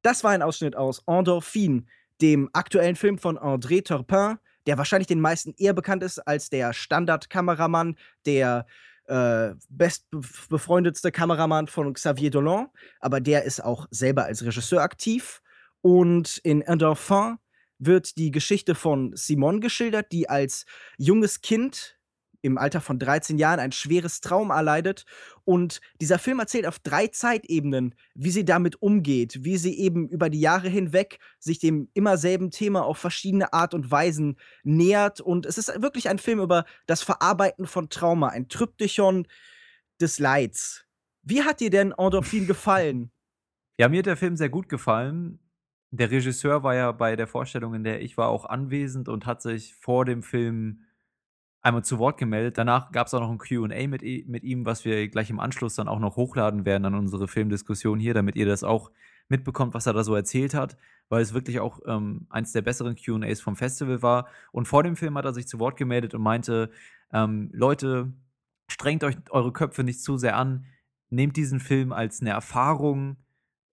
Das war ein Ausschnitt aus Endorphin, dem aktuellen Film von André Turpin, der wahrscheinlich den meisten eher bekannt ist als der Standardkameramann, der äh, bestbefreundetste Kameramann von Xavier Dolan, aber der ist auch selber als Regisseur aktiv. Und in Endorphin wird die Geschichte von Simone geschildert, die als junges Kind im Alter von 13 Jahren ein schweres Trauma erleidet. Und dieser Film erzählt auf drei Zeitebenen, wie sie damit umgeht, wie sie eben über die Jahre hinweg sich dem immer selben Thema auf verschiedene Art und Weisen nähert. Und es ist wirklich ein Film über das Verarbeiten von Trauma, ein Tryptychon des Leids. Wie hat dir denn Endorphin gefallen? Ja, mir hat der Film sehr gut gefallen. Der Regisseur war ja bei der Vorstellung, in der ich war, auch anwesend und hat sich vor dem Film einmal zu Wort gemeldet. Danach gab es auch noch ein QA mit, mit ihm, was wir gleich im Anschluss dann auch noch hochladen werden an unsere Filmdiskussion hier, damit ihr das auch mitbekommt, was er da so erzählt hat, weil es wirklich auch ähm, eins der besseren QAs vom Festival war. Und vor dem Film hat er sich zu Wort gemeldet und meinte: ähm, Leute, strengt euch eure Köpfe nicht zu sehr an, nehmt diesen Film als eine Erfahrung,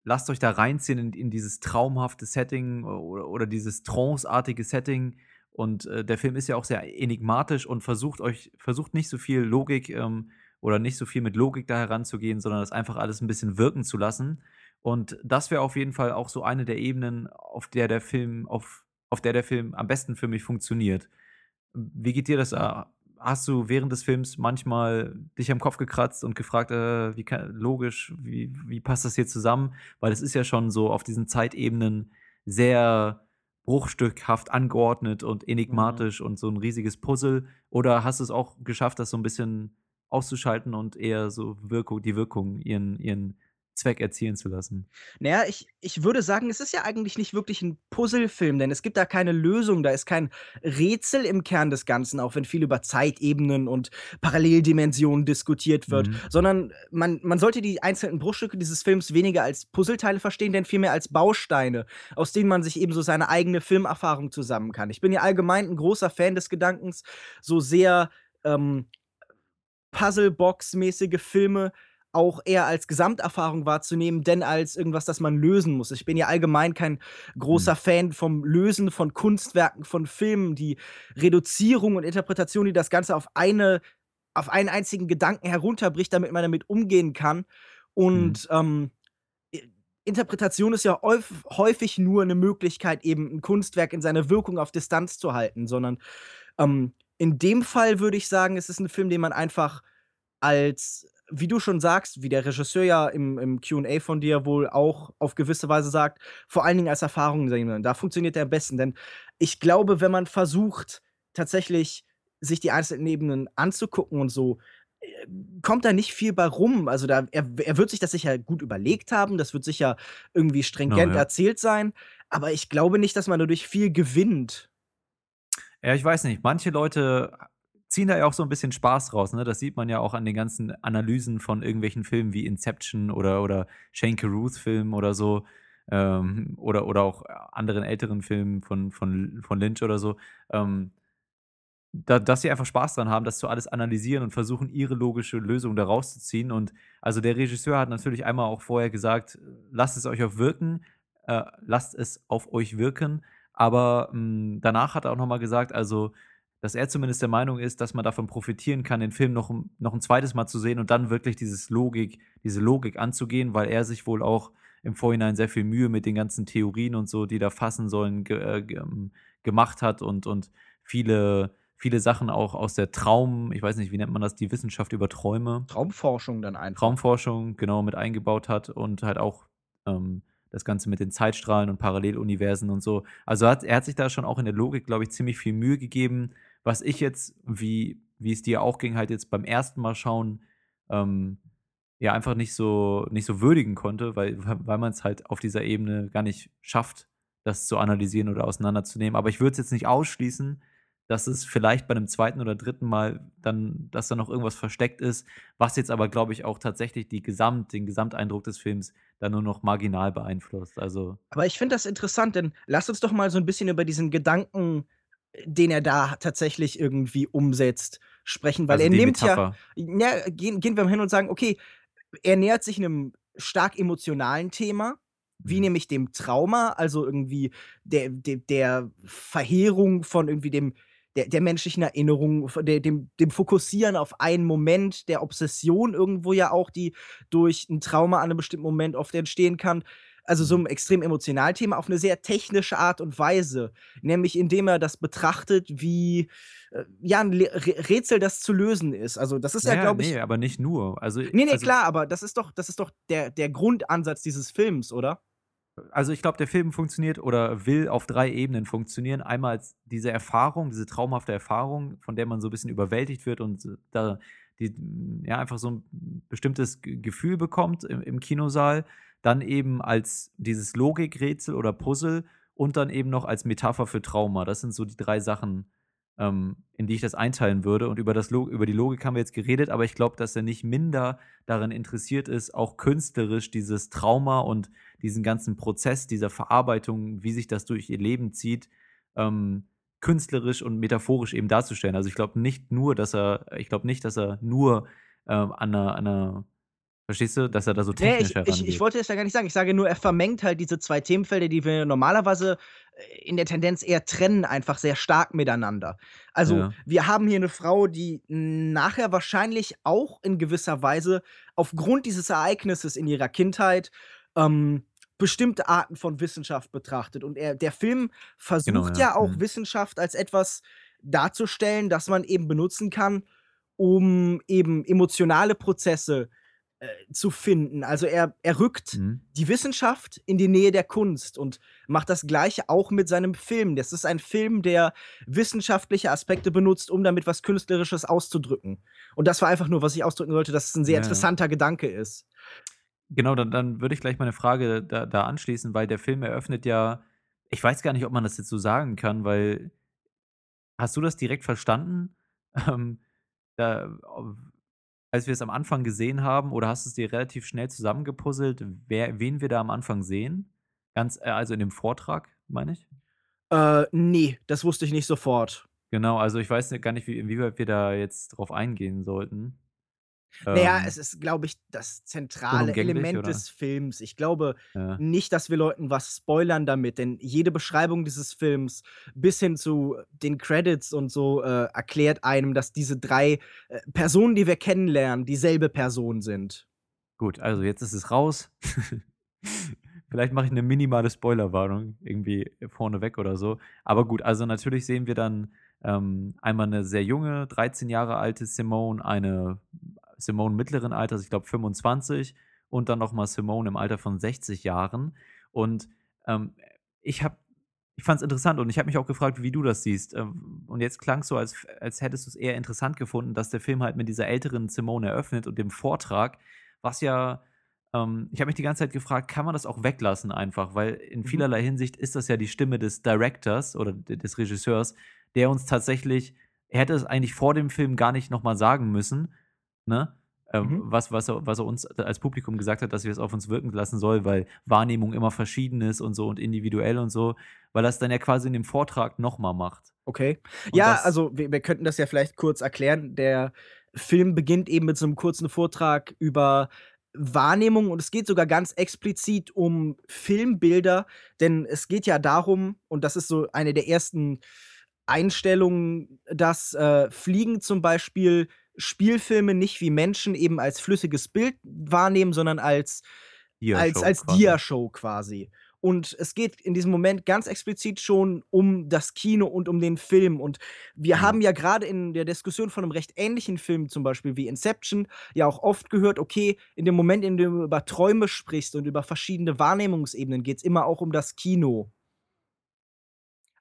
lasst euch da reinziehen in, in dieses traumhafte Setting oder, oder dieses tranceartige Setting Und äh, der Film ist ja auch sehr enigmatisch und versucht euch, versucht nicht so viel Logik ähm, oder nicht so viel mit Logik da heranzugehen, sondern das einfach alles ein bisschen wirken zu lassen. Und das wäre auf jeden Fall auch so eine der Ebenen, auf der der Film, auf, auf der der Film am besten für mich funktioniert. Wie geht dir das? Äh, hast du während des Films manchmal dich am Kopf gekratzt und gefragt, äh, wie kann, logisch, wie, wie passt das hier zusammen? Weil es ist ja schon so auf diesen Zeitebenen sehr bruchstückhaft angeordnet und enigmatisch mhm. und so ein riesiges Puzzle. Oder hast du es auch geschafft, das so ein bisschen auszuschalten und eher so Wirkung, die Wirkung, ihren, ihren Zweck erzielen zu lassen. Naja, ich, ich würde sagen, es ist ja eigentlich nicht wirklich ein Puzzlefilm, denn es gibt da keine Lösung, da ist kein Rätsel im Kern des Ganzen, auch wenn viel über Zeitebenen und Paralleldimensionen diskutiert wird, mhm. sondern man, man sollte die einzelnen Bruchstücke dieses Films weniger als Puzzleteile verstehen, denn vielmehr als Bausteine, aus denen man sich eben so seine eigene Filmerfahrung zusammen kann. Ich bin ja allgemein ein großer Fan des Gedankens, so sehr ähm, Puzzlebox-mäßige Filme auch eher als Gesamterfahrung wahrzunehmen, denn als irgendwas, das man lösen muss. Ich bin ja allgemein kein großer mhm. Fan vom Lösen von Kunstwerken, von Filmen, die Reduzierung und Interpretation, die das Ganze auf eine, auf einen einzigen Gedanken herunterbricht, damit man damit umgehen kann. Und mhm. ähm, Interpretation ist ja häufig nur eine Möglichkeit, eben ein Kunstwerk in seiner Wirkung auf Distanz zu halten, sondern ähm, in dem Fall würde ich sagen, es ist ein Film, den man einfach als wie du schon sagst, wie der Regisseur ja im, im QA von dir wohl auch auf gewisse Weise sagt, vor allen Dingen als Erfahrung, da funktioniert er am besten. Denn ich glaube, wenn man versucht, tatsächlich sich die einzelnen Ebenen anzugucken und so, äh, kommt da nicht viel bei rum. Also da, er, er wird sich das sicher gut überlegt haben, das wird sicher irgendwie stringent oh, ja. erzählt sein, aber ich glaube nicht, dass man dadurch viel gewinnt. Ja, ich weiß nicht. Manche Leute ziehen da ja auch so ein bisschen Spaß raus. Ne? Das sieht man ja auch an den ganzen Analysen von irgendwelchen Filmen wie Inception oder, oder Shane Carruth-Filmen oder so. Ähm, oder, oder auch anderen älteren Filmen von, von, von Lynch oder so. Ähm, da, dass sie einfach Spaß dran haben, das zu alles analysieren und versuchen, ihre logische Lösung da rauszuziehen. Und also der Regisseur hat natürlich einmal auch vorher gesagt, lasst es euch auf wirken, äh, lasst es auf euch wirken. Aber mh, hm, danach hat er auch nochmal gesagt, also dass er zumindest der Meinung ist, dass man davon profitieren kann, den Film noch, noch ein zweites Mal zu sehen und dann wirklich dieses Logik, diese Logik anzugehen, weil er sich wohl auch im Vorhinein sehr viel Mühe mit den ganzen Theorien und so, die da fassen sollen, ge äh, ähm, gemacht hat und, und viele, viele Sachen auch aus der Traum, ich weiß nicht, wie nennt man das, die Wissenschaft über Träume. Traumforschung dann einfach. Traumforschung, genau, mit eingebaut hat und halt auch ähm, das Ganze mit den Zeitstrahlen und Paralleluniversen und so. Also hat, er hat sich da schon auch in der Logik, glaube ich, ziemlich viel Mühe gegeben, was ich jetzt, wie, wie es dir auch ging, halt jetzt beim ersten Mal schauen, ähm, ja, einfach nicht so, nicht so würdigen konnte, weil, weil man es halt auf dieser Ebene gar nicht schafft, das zu analysieren oder auseinanderzunehmen. Aber ich würde es jetzt nicht ausschließen, dass es vielleicht bei einem zweiten oder dritten Mal dann, dass da noch irgendwas versteckt ist, was jetzt aber, glaube ich, auch tatsächlich die Gesamt, den Gesamteindruck des Films dann nur noch marginal beeinflusst. Also. Aber ich finde das interessant, denn lass uns doch mal so ein bisschen über diesen Gedanken den er da tatsächlich irgendwie umsetzt, sprechen, weil also er nimmt Metapher. ja, ja gehen, gehen wir mal hin und sagen, okay, er nähert sich einem stark emotionalen Thema, wie mhm. nämlich dem Trauma, also irgendwie der, der, der Verheerung von irgendwie dem, der, der menschlichen Erinnerung, der, dem, dem Fokussieren auf einen Moment, der Obsession irgendwo ja auch, die durch ein Trauma an einem bestimmten Moment oft entstehen kann also so ein extrem emotionalen Thema, auf eine sehr technische Art und Weise. Nämlich indem er das betrachtet, wie äh, ja, ein Rätsel, das zu lösen ist. Also, das ist naja, ja, glaube ich. Nee, aber nicht nur. Also, nee, nee, also, klar, aber das ist doch, das ist doch der, der Grundansatz dieses Films, oder? Also ich glaube, der Film funktioniert oder will auf drei Ebenen funktionieren. Einmal diese Erfahrung, diese traumhafte Erfahrung, von der man so ein bisschen überwältigt wird und da die, ja, einfach so ein bestimmtes Gefühl bekommt im, im Kinosaal dann eben als dieses Logikrätsel oder Puzzle und dann eben noch als Metapher für Trauma. Das sind so die drei Sachen, ähm, in die ich das einteilen würde. Und über, das über die Logik haben wir jetzt geredet, aber ich glaube, dass er nicht minder daran interessiert ist, auch künstlerisch dieses Trauma und diesen ganzen Prozess dieser Verarbeitung, wie sich das durch ihr Leben zieht, ähm, künstlerisch und metaphorisch eben darzustellen. Also ich glaube nicht nur, dass er, ich glaube nicht, dass er nur ähm, an einer, an einer Verstehst du, dass er da so technisch nee, ich, ich, ich, wollte das ja gar nicht sagen. Ich sage nur, er vermengt halt diese zwei Themenfelder, die wir normalerweise in der Tendenz eher trennen einfach sehr stark miteinander. Also, Ja. wir haben hier eine Frau, die nachher wahrscheinlich auch in gewisser Weise aufgrund dieses Ereignisses in ihrer Kindheit, ähm, bestimmte Arten von Wissenschaft betrachtet. Und er der Film versucht Genau, ja. ja auch Mhm. Wissenschaft als etwas darzustellen, das man eben benutzen kann, um eben emotionale Prozesse, äh, zu finden. Also, er er rückt Mhm. die Wissenschaft in die Nähe der Kunst und macht das Gleiche auch mit seinem Film. Das ist ein Film, der wissenschaftliche Aspekte benutzt, um damit was Künstlerisches auszudrücken. Und das war einfach nur, was ich ausdrücken wollte, dass es 'n sehr Ja, ja. interessanter Gedanke ist. Genau, dann dann würde ich gleich meine Frage da da anschließen, weil der Film eröffnet ja ich weiß gar nicht, ob man das jetzt so sagen kann, weil hast du das direkt verstanden? Ähm, da als wir es am Anfang gesehen haben oder hast du's dir relativ schnell zusammengepuzzelt, wer wen wir da am Anfang sehen? Ganz äh, also in dem Vortrag, meine ich? Äh, ne, das wusste ich nicht sofort. Genau, also ich weiß gar nicht, wie inwieweit wir da jetzt drauf eingehen sollten. Na ja, Ähm, es ist, glaube ich, das zentrale Element oder? des Films. Ich glaube Ja. nicht, dass wir Leuten was spoilern damit, denn jede Beschreibung dieses Films bis hin zu den Credits und so, äh, erklärt einem, dass diese 3, äh, Personen, die wir kennenlernen, dieselbe Person sind. Gut, also jetzt ist es raus. Vielleicht mache ich 'ne minimale Spoilerwarnung irgendwie vorneweg oder so. Aber gut, also natürlich sehen wir dann, ähm, einmal 'ne sehr junge, 13 Jahre alte Simone, eine Simone mittleren Alters, ich glaube 25 und dann noch mal Simone im Alter von 60 Jahren. Und, ähm, ich habe ich fand's interessant und ich habe mich auch gefragt, wie du das siehst. Ähm, und jetzt klang's so, als als hättest du's eher interessant gefunden, dass der Film halt mit dieser älteren Simone eröffnet und dem Vortrag, was ja ähm, ich habe mich die ganze Zeit gefragt, kann man das auch weglassen einfach? Weil in Mhm. vielerlei Hinsicht ist das ja die Stimme des Directors oder des Regisseurs, der uns tatsächlich er hätte es eigentlich vor dem Film gar nicht noch mal sagen müssen, ne? Ähm, Mhm. was was er was er uns als Publikum gesagt hat, dass wir es auf uns wirken lassen soll, weil Wahrnehmung immer verschieden ist und so und individuell und so, weil er's dann ja quasi in dem Vortrag noch mal macht. Okay. Und Ja, also wir wir könnten das ja vielleicht kurz erklären. Der Film beginnt eben mit so 'nem kurzen Vortrag über Wahrnehmung und es geht sogar ganz explizit um Filmbilder, denn es geht ja darum und das ist so eine der ersten Einstellungen, dass, äh, Fliegen zum Beispiel Spielfilme nicht wie Menschen eben als flüssiges Bild wahrnehmen, sondern als als Diashow als quasi. Diashow quasi. Und es geht in diesem Moment ganz explizit schon um das Kino und um den Film. Und wir Mhm. haben ja grade in der Diskussion von 'nem recht ähnlichen Film, zum Beispiel wie Inception, ja auch oft gehört, okay, in dem Moment, in dem du über Träume sprichst und über verschiedene Wahrnehmungsebenen, geht's immer auch um das Kino.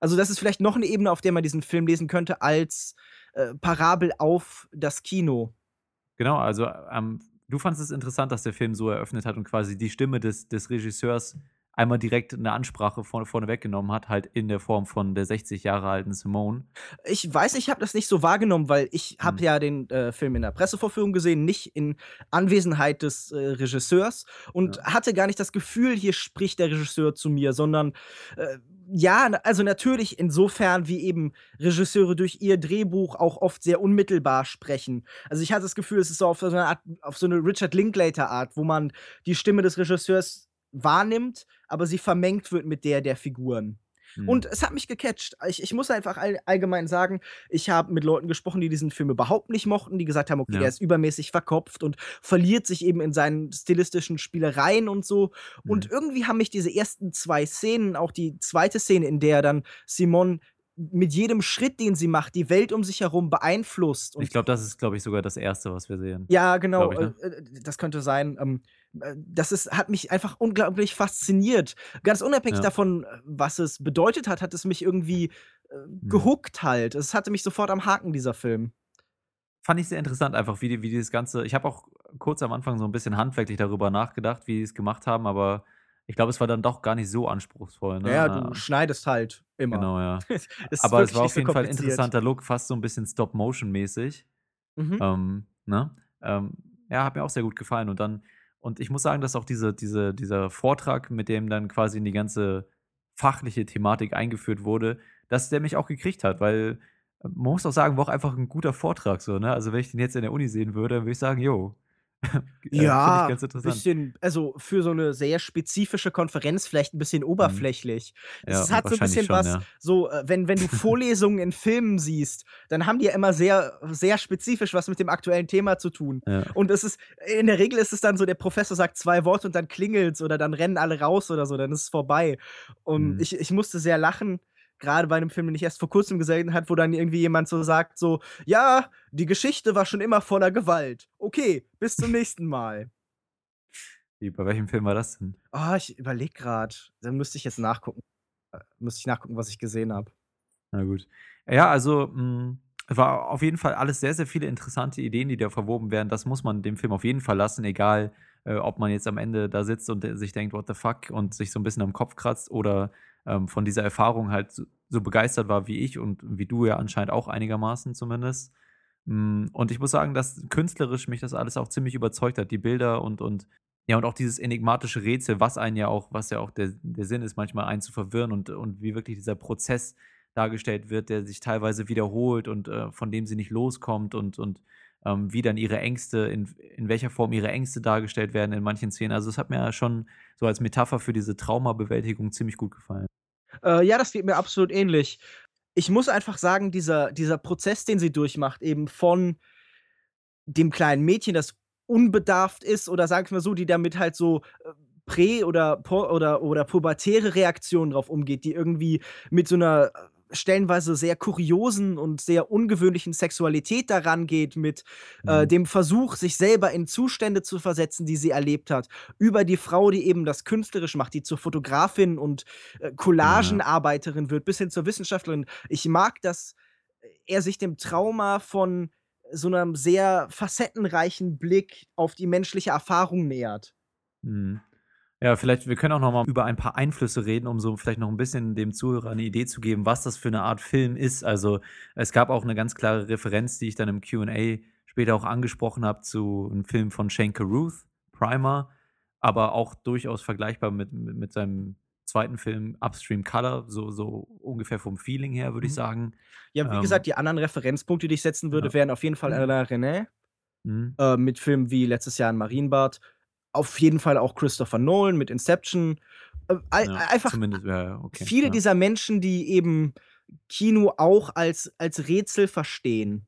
Also, das ist vielleicht noch 'ne Ebene, auf der man diesen Film lesen könnte als, äh, Parabel auf das Kino. Genau, also, ähm, du fandest es interessant, dass der Film so eröffnet hat und quasi die Stimme des des Regisseurs einmal direkt 'ne Ansprache vorne vorne weggenommen hat, halt in der Form von der 60 Jahre alten Simone. Ich weiß ich habe das nicht so wahrgenommen, weil ich habe Mhm. ja den, äh, Film in der Pressevorführung gesehen, nicht in Anwesenheit des, äh, Regisseurs und Ja. hatte gar nicht das Gefühl, hier spricht der Regisseur zu mir, sondern, äh, ja, also, natürlich insofern, wie eben Regisseure durch ihr Drehbuch auch oft sehr unmittelbar sprechen. Also, ich hatte das Gefühl, es ist so auf so 'ne Art auf so 'ne Richard Linklater Art, wo man die Stimme des Regisseurs wahrnimmt, aber sie vermengt wird mit der der Figuren. Mhm. Und es hat mich gecatcht. Ich ich muss einfach all allgemein sagen, ich habe mit Leuten gesprochen, die diesen Film überhaupt nicht mochten, die gesagt haben: „Okay, Ja. der ist übermäßig verkopft und verliert sich eben in seinen stilistischen Spielereien und so.“ Und Mhm. irgendwie haben mich diese ersten 2 Szenen, auch die 2. Szene, in der dann Simone mit jedem Schritt, den sie macht, die Welt um sich herum beeinflusst Ich glaube, das ist, glaube ich, sogar das 1., was wir sehen. Ja, genau, ich, ne? äh, äh, das könnte sein. Äh, das ist hat mich einfach unglaublich fasziniert. Ganz unabhängig Ja. davon, äh, was es bedeutet hat, hat es mich irgendwie, äh, Mhm. gehookt halt. Es hatte mich sofort am Haken, dieser Film. Fand ich sehr interessant einfach, wie wie dieses Ganze ich habe auch kurz am Anfang so 'n bisschen handwerklich darüber nachgedacht, wie die's gemacht haben, aber ich glaube, es war dann doch gar nicht so anspruchsvoll, ne? Ja, du schneidest halt immer. Genau, ja. Es Aber es war auf so jeden Fall 'n kompliziert. interessanter Look, fast so 'n bisschen Stop-Motion-mäßig. Mhm. Ähm, ne? Ähm, ja, hat mir auch sehr gut gefallen und dann und ich muss sagen, dass auch diese diese dieser Vortrag, mit dem dann quasi in die ganze fachliche Thematik eingeführt wurde, dass der mich auch gekriegt hat, weil man muss auch sagen, war auch einfach 'n guter Vortrag so, ne? Also, wenn ich den jetzt in der Uni sehen würde, würde ich sagen: „Jo, Äh, Ja, Finde ich ganz interessant. bisschen, also für so eine sehr spezifische Konferenz vielleicht ein bisschen oberflächlich. Mhm. Ja, es hat so ein bisschen schon, was, ja. so, äh, wenn, wenn du Vorlesungen in Filmen siehst, dann haben die ja immer sehr, sehr spezifisch was mit dem aktuellen Thema zu tun. Ja. Und es ist, in der Regel ist es dann so, der Professor sagt zwei Worte und dann klingelt's oder dann rennen alle raus oder so, dann ist es vorbei. Und Mhm. ich, ich musste sehr lachen, gerade bei einem Film, den ich erst vor kurzem gesehen habe, wo dann irgendwie jemand so sagt, so, ja, die Geschichte war schon immer voller Gewalt. Okay, bis zum nächsten Mal. Wie, bei welchem Film war das denn? Ah, ich überlege gerade. Dann müsste ich jetzt nachgucken. Äh, müsste ich nachgucken, was ich gesehen habe. Na gut. Ja, also, hm, es war auf jeden Fall alles sehr, sehr viele interessante Ideen, die da verwoben werden. Das muss man dem Film auf jeden Fall lassen, egal, äh, ob man jetzt am Ende da sitzt und äh, sich denkt, what the fuck, und sich so ein bisschen am Kopf kratzt oder ähm, von dieser Erfahrung halt so, so begeistert war wie ich und wie du ja anscheinend auch einigermaßen zumindest. Mm, Und ich muss sagen, dass künstlerisch mich das alles auch ziemlich überzeugt hat. Die Bilder und, und ja, und auch dieses enigmatische Rätsel, was einen ja auch, was ja auch der, der Sinn ist, manchmal einen zu verwirren und, und wie wirklich dieser Prozess dargestellt wird, der sich teilweise wiederholt und äh, von dem sie nicht loskommt und, und ähm, wie dann ihre Ängste, in, in welcher Form ihre Ängste dargestellt werden in manchen Szenen. Also es hat mir schon so als Metapher für diese Traumabewältigung ziemlich gut gefallen. Äh, ja, das geht mir absolut ähnlich. Ich muss einfach sagen, dieser, dieser Prozess, den sie durchmacht, eben von dem kleinen Mädchen, das unbedarft ist oder sagen wir mal so, die damit halt so äh, prä- oder, oder, oder pubertäre Reaktionen drauf umgeht, die irgendwie mit so einer äh, stellenweise sehr kuriosen und sehr ungewöhnlichen Sexualität daran geht, mit äh, Mhm. dem Versuch, sich selber in Zustände zu versetzen, die sie erlebt hat, über die Frau, die eben das künstlerisch macht, die zur Fotografin und äh, Collagenarbeiterin wird, bis hin zur Wissenschaftlerin. Ich mag, dass er sich dem Trauma von so einem sehr facettenreichen Blick auf die menschliche Erfahrung nähert. Mhm. Ja, vielleicht, wir können auch noch mal über ein paar Einflüsse reden, um so vielleicht noch ein bisschen dem Zuhörer eine Idee zu geben, was das für eine Art Film ist. Also es gab auch eine ganz klare Referenz, die ich dann im Q&A später auch angesprochen habe, zu einem Film von Shane Carruth, Primer, aber auch durchaus vergleichbar mit, mit, mit seinem zweiten Film Upstream Color, so, so ungefähr vom Feeling her, würde ich Mhm. sagen. Ja, wie Ähm, gesagt, die anderen Referenzpunkte, die ich setzen würde, Ja. wären auf jeden Fall Mhm. Alain René Mhm. äh, mit Filmen wie letztes Jahr in Marienbad. Auf jeden Fall auch Christopher Nolan mit Inception. Äh, Ja, einfach ja, okay. viele ja. dieser Menschen, die eben Kino auch als, als Rätsel verstehen.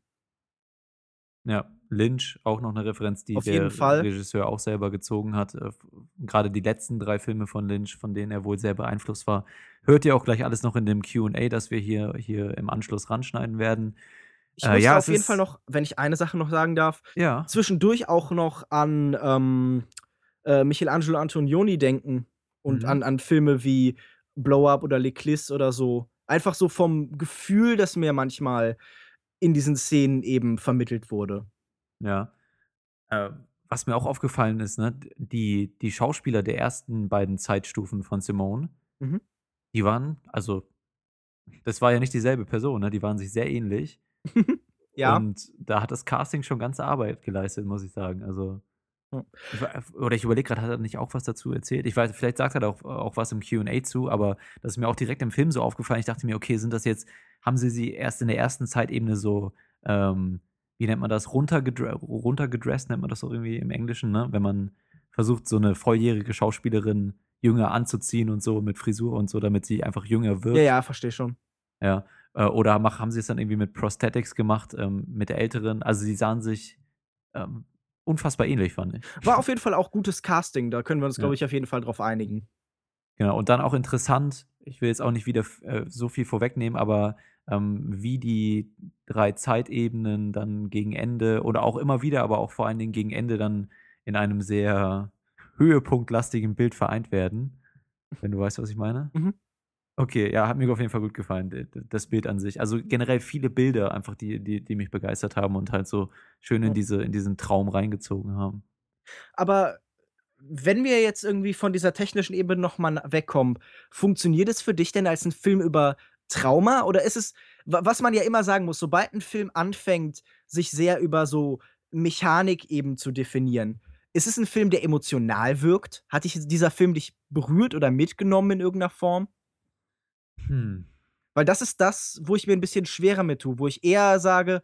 Ja, Lynch, auch noch eine Referenz, die der Fall. Regisseur auch selber gezogen hat. Äh, Gerade die letzten drei Filme von Lynch, von denen er wohl sehr beeinflusst war. Hört ihr auch gleich alles noch in dem QA, das wir hier, hier im Anschluss ranschneiden werden. Ich Äh, muss ja, auf jeden Fall noch, wenn ich eine Sache noch sagen darf, Ja. zwischendurch auch noch an ähm, äh, Michelangelo Antonioni denken und Mhm. an, an Filme wie Blow Up oder L'Eclisse oder so. Einfach so vom Gefühl, das mir manchmal in diesen Szenen eben vermittelt wurde. Ja. Äh, was mir auch aufgefallen ist, ne, die, die Schauspieler der ersten beiden Zeitstufen von Simone, Mhm. die waren, also, das war ja nicht dieselbe Person, ne? Die waren sich sehr ähnlich. Ja. Und da hat das Casting schon ganze Arbeit geleistet, muss ich sagen. Also. Ja. Ich, wa- oder ich überlege gerade, hat er nicht auch was dazu erzählt? Ich weiß, vielleicht sagt er da auch, auch was im QA zu, aber das ist mir auch direkt im Film so aufgefallen. Ich dachte mir, okay, sind das jetzt, haben sie sie erst in der ersten Zeitebene so, ähm, wie nennt man das, runtergedre runtergedressed, nennt man das auch irgendwie im Englischen, ne? Wenn man versucht, so eine volljährige Schauspielerin jünger anzuziehen und so mit Frisur und so, damit sie einfach jünger wird. Ja, ja, verstehe schon. Ja. Äh, oder haben sie es dann irgendwie mit Prosthetics gemacht, ähm, mit der Älteren. Also sie sahen sich ähm, unfassbar ähnlich, fand ich. War auf jeden Fall auch gutes Casting. Da können wir uns, glaube ich, auf jeden Fall drauf einigen. Genau. Und dann auch interessant, ich will jetzt auch nicht wieder äh, so viel vorwegnehmen, aber ähm, wie die drei Zeitebenen dann gegen Ende oder auch immer wieder, aber auch vor allen Dingen gegen Ende dann in einem sehr höhepunktlastigen Bild vereint werden. Wenn du weißt, was ich meine. Mhm. Okay, ja, hat mir auf jeden Fall gut gefallen, das Bild an sich. Also generell viele Bilder einfach, die, die, die mich begeistert haben und halt so schön in, diese, in diesen Traum reingezogen haben. Aber wenn wir jetzt irgendwie von dieser technischen Ebene nochmal wegkommen, funktioniert es für dich denn als ein Film über Trauma oder ist es, wa- was man ja immer sagen muss, sobald ein Film anfängt, sich sehr über so Mechanik eben zu definieren, ist es ein Film, der emotional wirkt? Hat dich dieser Film dich berührt oder mitgenommen in irgendeiner Form? Hm. Weil das ist das, wo ich mir ein bisschen schwerer mit tue, wo ich eher sage,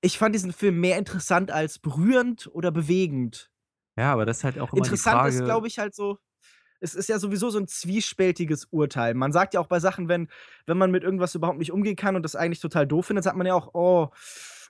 ich fand diesen Film mehr interessant als berührend oder bewegend. Ja, aber das ist halt auch immer Interessant die Frage. ist, glaube ich, halt so. Es ist ja sowieso so ein zwiespältiges Urteil. Man sagt ja auch bei Sachen, wenn, wenn man mit irgendwas überhaupt nicht umgehen kann und das eigentlich total doof findet, sagt man ja auch, oh,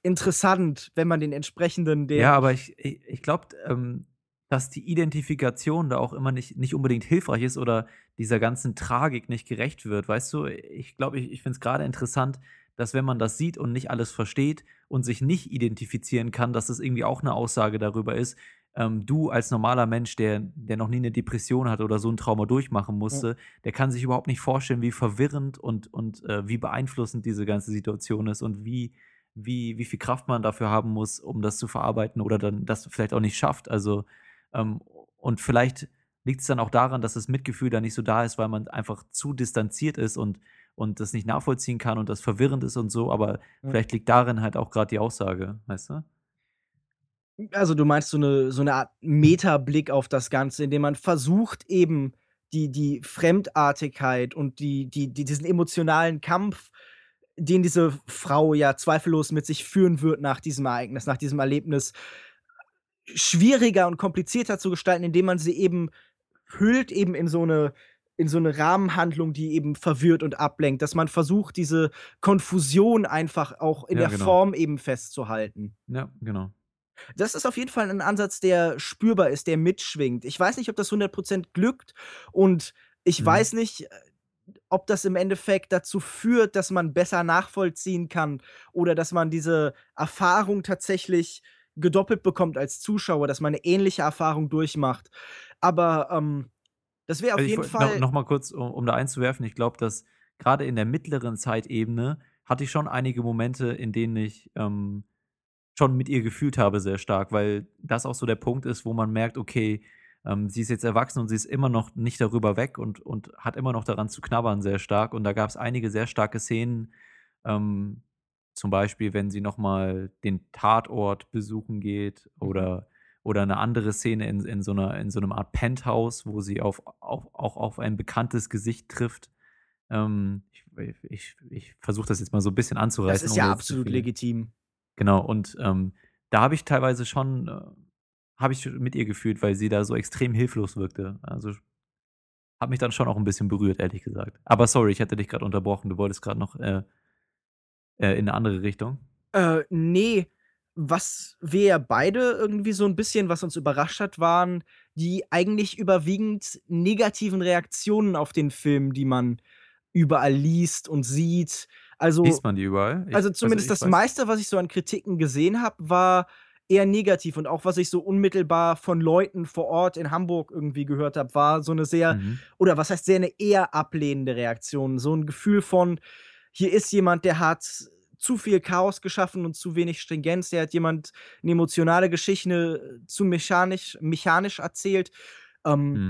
interessant, wenn man den entsprechenden. Den ja, aber ich, ich, ich glaube, ähm, dass die Identifikation da auch immer nicht, nicht unbedingt hilfreich ist oder dieser ganzen Tragik nicht gerecht wird. Weißt du, ich glaube, ich, ich finde es gerade interessant, dass wenn man das sieht und nicht alles versteht und sich nicht identifizieren kann, dass das irgendwie auch eine Aussage darüber ist, ähm, du als normaler Mensch, der, der noch nie eine Depression hat oder so ein Trauma durchmachen musste, ja. der kann sich überhaupt nicht vorstellen, wie verwirrend und, und äh, wie beeinflussend diese ganze Situation ist und wie, wie, wie viel Kraft man dafür haben muss, um das zu verarbeiten oder dann das vielleicht auch nicht schafft. Also, und vielleicht liegt es dann auch daran, dass das Mitgefühl da nicht so da ist, weil man einfach zu distanziert ist und, und das nicht nachvollziehen kann und das verwirrend ist und so, aber ja. vielleicht liegt darin halt auch gerade die Aussage, weißt du? Also du meinst so eine, so eine Art Metablick auf das Ganze, indem man versucht eben die, die Fremdartigkeit und die, die, die, diesen emotionalen Kampf, den diese Frau ja zweifellos mit sich führen wird nach diesem Ereignis, nach diesem Erlebnis, schwieriger und komplizierter zu gestalten, indem man sie eben hüllt eben in so eine in so eine Rahmenhandlung, die eben verwirrt und ablenkt, dass man versucht, diese Konfusion einfach auch in Ja, der genau. Form eben festzuhalten. Ja, genau. Das ist auf jeden Fall ein Ansatz, der spürbar ist, der mitschwingt. Ich weiß nicht, ob das 100% glückt und ich Mhm. weiß nicht, äh, ob das im Endeffekt dazu führt, dass man besser nachvollziehen kann oder dass man diese Erfahrung tatsächlich gedoppelt bekommt als Zuschauer, dass man 'ne ähnliche Erfahrung durchmacht. Aber, ähm, das wäre auf Also, jeden Fall noch noch mal kurz, um um da einzuwerfen, ich glaube, dass gerade in der mittleren Zeitebene hatte ich schon einige Momente, in denen ich, ähm, schon mit ihr gefühlt habe sehr stark, weil das auch so der Punkt ist, wo man merkt, okay, ähm, sie ist jetzt erwachsen und sie ist immer noch nicht darüber weg und und hat immer noch daran zu knabbern sehr stark. Und da gab's einige sehr starke Szenen, ähm, zum Beispiel, wenn sie noch mal den Tatort besuchen geht Mhm. oder oder 'ne andere Szene in in so 'ner in so 'nem Art Penthouse, wo sie auf auf auch auf ein bekanntes Gesicht trifft. Ähm, ich ich ich versuche das jetzt mal so 'n bisschen Das anzureißen, ist ohne ja absolut legitim. Genau, und, ähm, da habe ich teilweise schon äh, habe ich mit ihr gefühlt, weil sie da so extrem hilflos wirkte. Also, hat mich dann schon auch 'n bisschen berührt, ehrlich gesagt. Aber sorry, ich hatte dich grad unterbrochen. Du wolltest grad noch, äh äh, in 'ne andere Richtung? Äh, ne. Was wir ja beide irgendwie so 'n bisschen was uns überrascht hat, waren die eigentlich überwiegend negativen Reaktionen auf den Film, die man überall liest und sieht. Also Liest man die überall? Ich also also, zumindest ich das weiß meiste, was ich so an Kritiken gesehen habe, war eher negativ und auch was ich so unmittelbar von Leuten vor Ort in Hamburg irgendwie gehört habe, war so 'ne sehr Mhm. oder was heißt sehr 'ne eher ablehnende Reaktion. So 'n Gefühl von: „Hier ist jemand, der hat zu viel Chaos geschaffen und zu wenig Stringenz. Der hat jemand 'ne emotionale Geschichte zu mechanisch mechanisch erzählt.“ Ähm,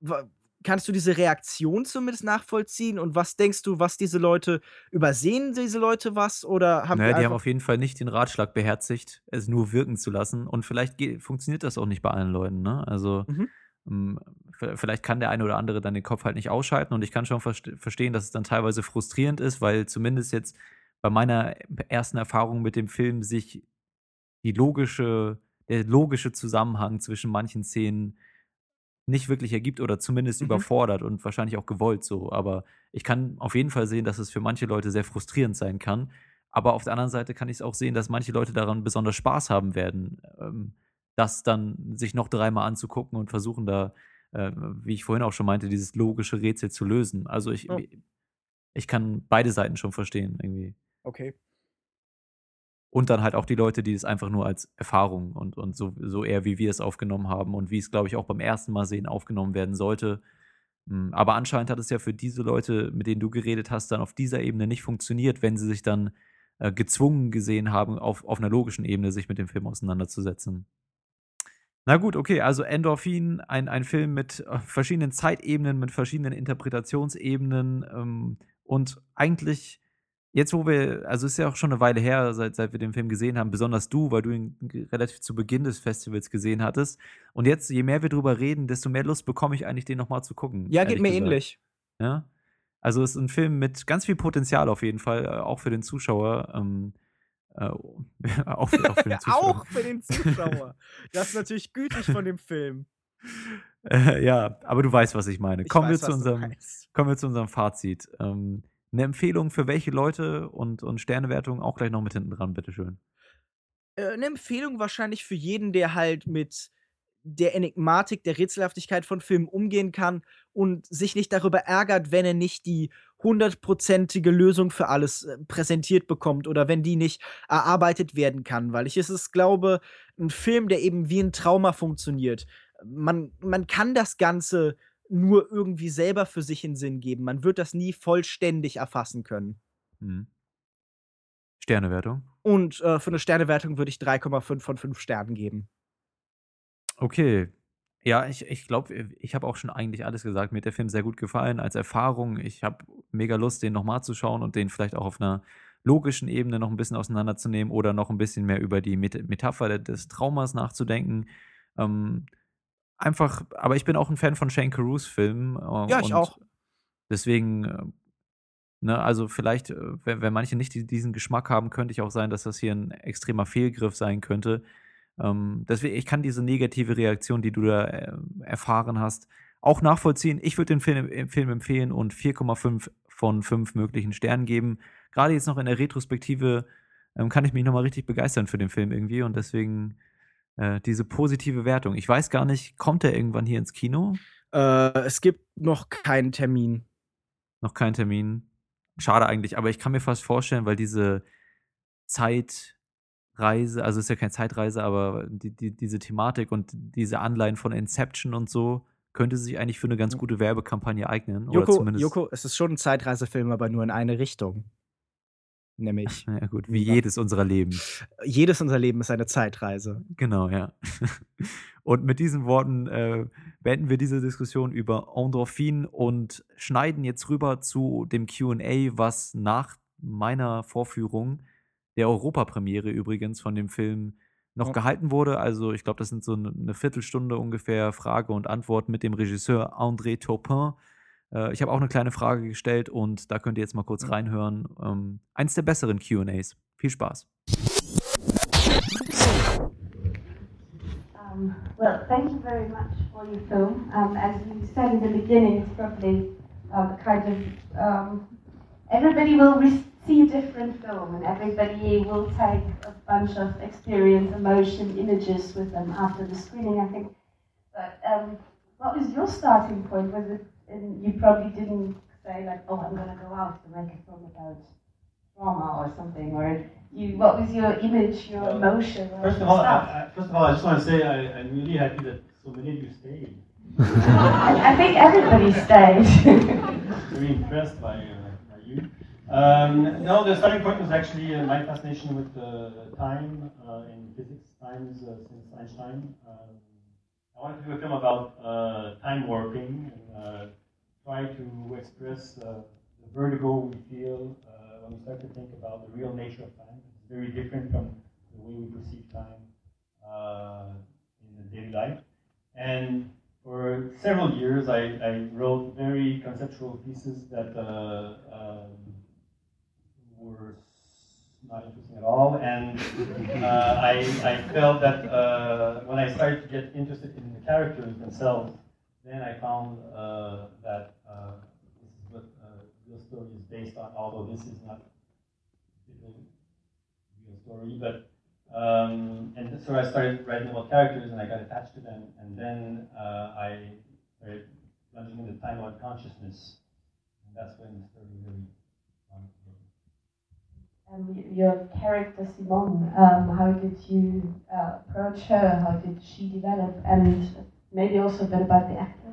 wa kannst du diese Reaktion zumindest nachvollziehen und was denkst du, was diese Leute übersehen diese Leute was oder haben Na die die haben auf jeden Fall nicht den Ratschlag beherzigt, es nur wirken zu lassen und vielleicht funktioniert das auch nicht bei allen Leuten, ne? Also, Mhm. Hm, v vielleicht kann der eine oder andere dann den Kopf halt nicht ausschalten und ich kann schon verst verstehen, dass es dann teilweise frustrierend ist, weil zumindest jetzt bei meiner ersten Erfahrung mit dem Film sich die logische der logische Zusammenhang zwischen manchen Szenen nicht wirklich ergibt oder zumindest Mhm. überfordert und wahrscheinlich auch gewollt so. Aber ich kann auf jeden Fall sehen, dass es für manche Leute sehr frustrierend sein kann. Aber auf der anderen Seite kann ich's auch sehen, dass manche Leute daran besonders Spaß haben werden, ähm, das dann sich noch dreimal anzugucken und versuchen da, äh, wie ich vorhin auch schon meinte, dieses logische Rätsel zu lösen. Also, ich Ja. ich kann beide Seiten schon verstehen irgendwie. Okay. Und dann halt auch die Leute, die es einfach nur als Erfahrung und und so so eher wie wir es aufgenommen haben und wie es, glaube ich, auch beim ersten Mal sehen aufgenommen werden sollte. Hm, aber anscheinend hat es ja für diese Leute, mit denen du geredet hast, dann auf dieser Ebene nicht funktioniert, wenn sie sich dann, äh, gezwungen gesehen haben, auf auf 'ner logischen Ebene sich mit dem Film auseinanderzusetzen. Na gut, okay, also Endorphin, ein ein Film mit, äh, verschiedenen Zeitebenen, mit verschiedenen Interpretationsebenen, ähm, und eigentlich jetzt, wo wir also, ist ja auch schon 'ne Weile her, seit seit wir den Film gesehen haben, besonders du, weil du ihn relativ zu Beginn des Festivals gesehen hattest. Und jetzt, je mehr wir drüber reden, desto mehr Lust bekomme ich eigentlich, den noch mal zu gucken, Ja, geht mir gesagt. ähnlich. Ja? Also, ist 'n Film mit ganz viel Potenzial auf jeden Fall, äh, auch für den Zuschauer. Ähm, Äh, auch, für, auch, für den Zuschauer. auch für den Zuschauer. Das ist natürlich gütig von dem Film. Äh, ja, aber du weißt, was ich meine. Ich kommen, weiß, wir zu unserem, kommen wir zu unserem Fazit. Ähm, eine Empfehlung für welche Leute und, und Sternewertung auch gleich noch mit hinten dran, bitteschön. Äh, eine Empfehlung wahrscheinlich für jeden, der halt mit der Enigmatik, der Rätselhaftigkeit von Filmen umgehen kann und sich nicht darüber ärgert, wenn er nicht die hundertprozentige Lösung für alles äh, präsentiert bekommt oder wenn die nicht erarbeitet werden kann. Weil ich es ist, glaube, ein Film, der eben wie ein Trauma funktioniert. Man, man kann das Ganze nur irgendwie selber für sich in Sinn geben. Man wird das nie vollständig erfassen können. Mhm. Sternewertung. Und äh, für eine Sternewertung würde ich 3,5 von 5 Sternen geben. Okay. Ja, ich, ich glaube, ich habe auch schon eigentlich alles gesagt. Mir hat der Film sehr gut gefallen als Erfahrung. Ich habe mega Lust, den nochmal zu schauen und den vielleicht auch auf einer logischen Ebene noch ein bisschen auseinanderzunehmen oder noch ein bisschen mehr über die Met Metapher des Traumas nachzudenken. Ähm, einfach, aber ich bin auch ein Fan von Shane Carruths Filmen. Äh, Ja, ich und auch. Deswegen, äh, ne, also vielleicht, äh, wenn, wenn manche nicht die, diesen Geschmack haben, könnte ich auch sein, dass das hier ein extremer Fehlgriff sein könnte. Ähm, deswegen, ich kann diese negative Reaktion, die du da äh, erfahren hast, auch nachvollziehen. Ich würde den Film, äh, Film empfehlen und 4,5 von 5 möglichen Sternen geben. Gerade jetzt noch in der Retrospektive ähm, kann ich mich nochmal richtig begeistern für den Film irgendwie und deswegen äh, diese positive Wertung. Ich weiß gar nicht, kommt der irgendwann hier ins Kino? Äh, es gibt noch keinen Termin. Noch kein Termin. Schade eigentlich, aber ich kann mir fast vorstellen, weil diese Zeitreise, also es ist ja keine Zeitreise, aber die, die, diese Thematik und diese Anleihen von Inception und so, könnte sich eigentlich für eine ganz gute Werbekampagne eignen. oder Joko, zumindest, Joko, es ist schon ein Zeitreisefilm, aber nur in eine Richtung. Nämlich, Ja, gut, wie jedes unserer Leben. jedes unser Leben ist eine Zeitreise. Genau, ja. Und mit diesen Worten äh, beenden wir diese Diskussion über Endorphin und schneiden jetzt rüber zu dem QA, was nach meiner Vorführung der Europapremiere übrigens von dem Film noch Ja. gehalten wurde. Also ich glaube, das sind so eine eine Viertelstunde ungefähr Frage und Antwort mit dem Regisseur André Taupin. Äh, ich habe auch eine kleine Frage gestellt und da könnt ihr jetzt mal kurz reinhören. Ähm, eins der besseren QAs. Viel Spaß. Um, well, thank you very much for your film. Um, as you said in the beginning, it's probably um, kind of um, everybody will re- see a different film, and everybody will take a bunch of experience, emotion, images with them after the screening. I think. But um, what was your starting point? Was it? And you probably didn't say like, "Oh, I'm going to go out to make a film about trauma or something," or you. What was your image, your emotion? First of all, I. I, first of all, I just want to say I, I'm really happy that so many of you stayed. I, think everybody stayed. Very impressed by, uh, by you. Um, no, the starting point was actually uh, my fascination with uh, time uh, in physics, times uh, since Einstein. Um, I wanted to do a film about uh, time warping and uh, try to express the vertigo we feel when we start to think about the real nature of time. It's very different from the way we perceive time in the daily life. And for several years, I, I wrote very conceptual pieces that um, were not interesting at all. And uh, I, I felt that uh, when I started to get interested in the characters themselves, then I found uh, that uh, this is what uh, real story is based on, although this is not a real story. But um, and so I started writing about characters, and I got attached to them, and then uh, I started plunging into time consciousness, and that's when the story really. Your character Simone, um, how did you uh, approach her? How did she develop? And maybe also a bit about the actor.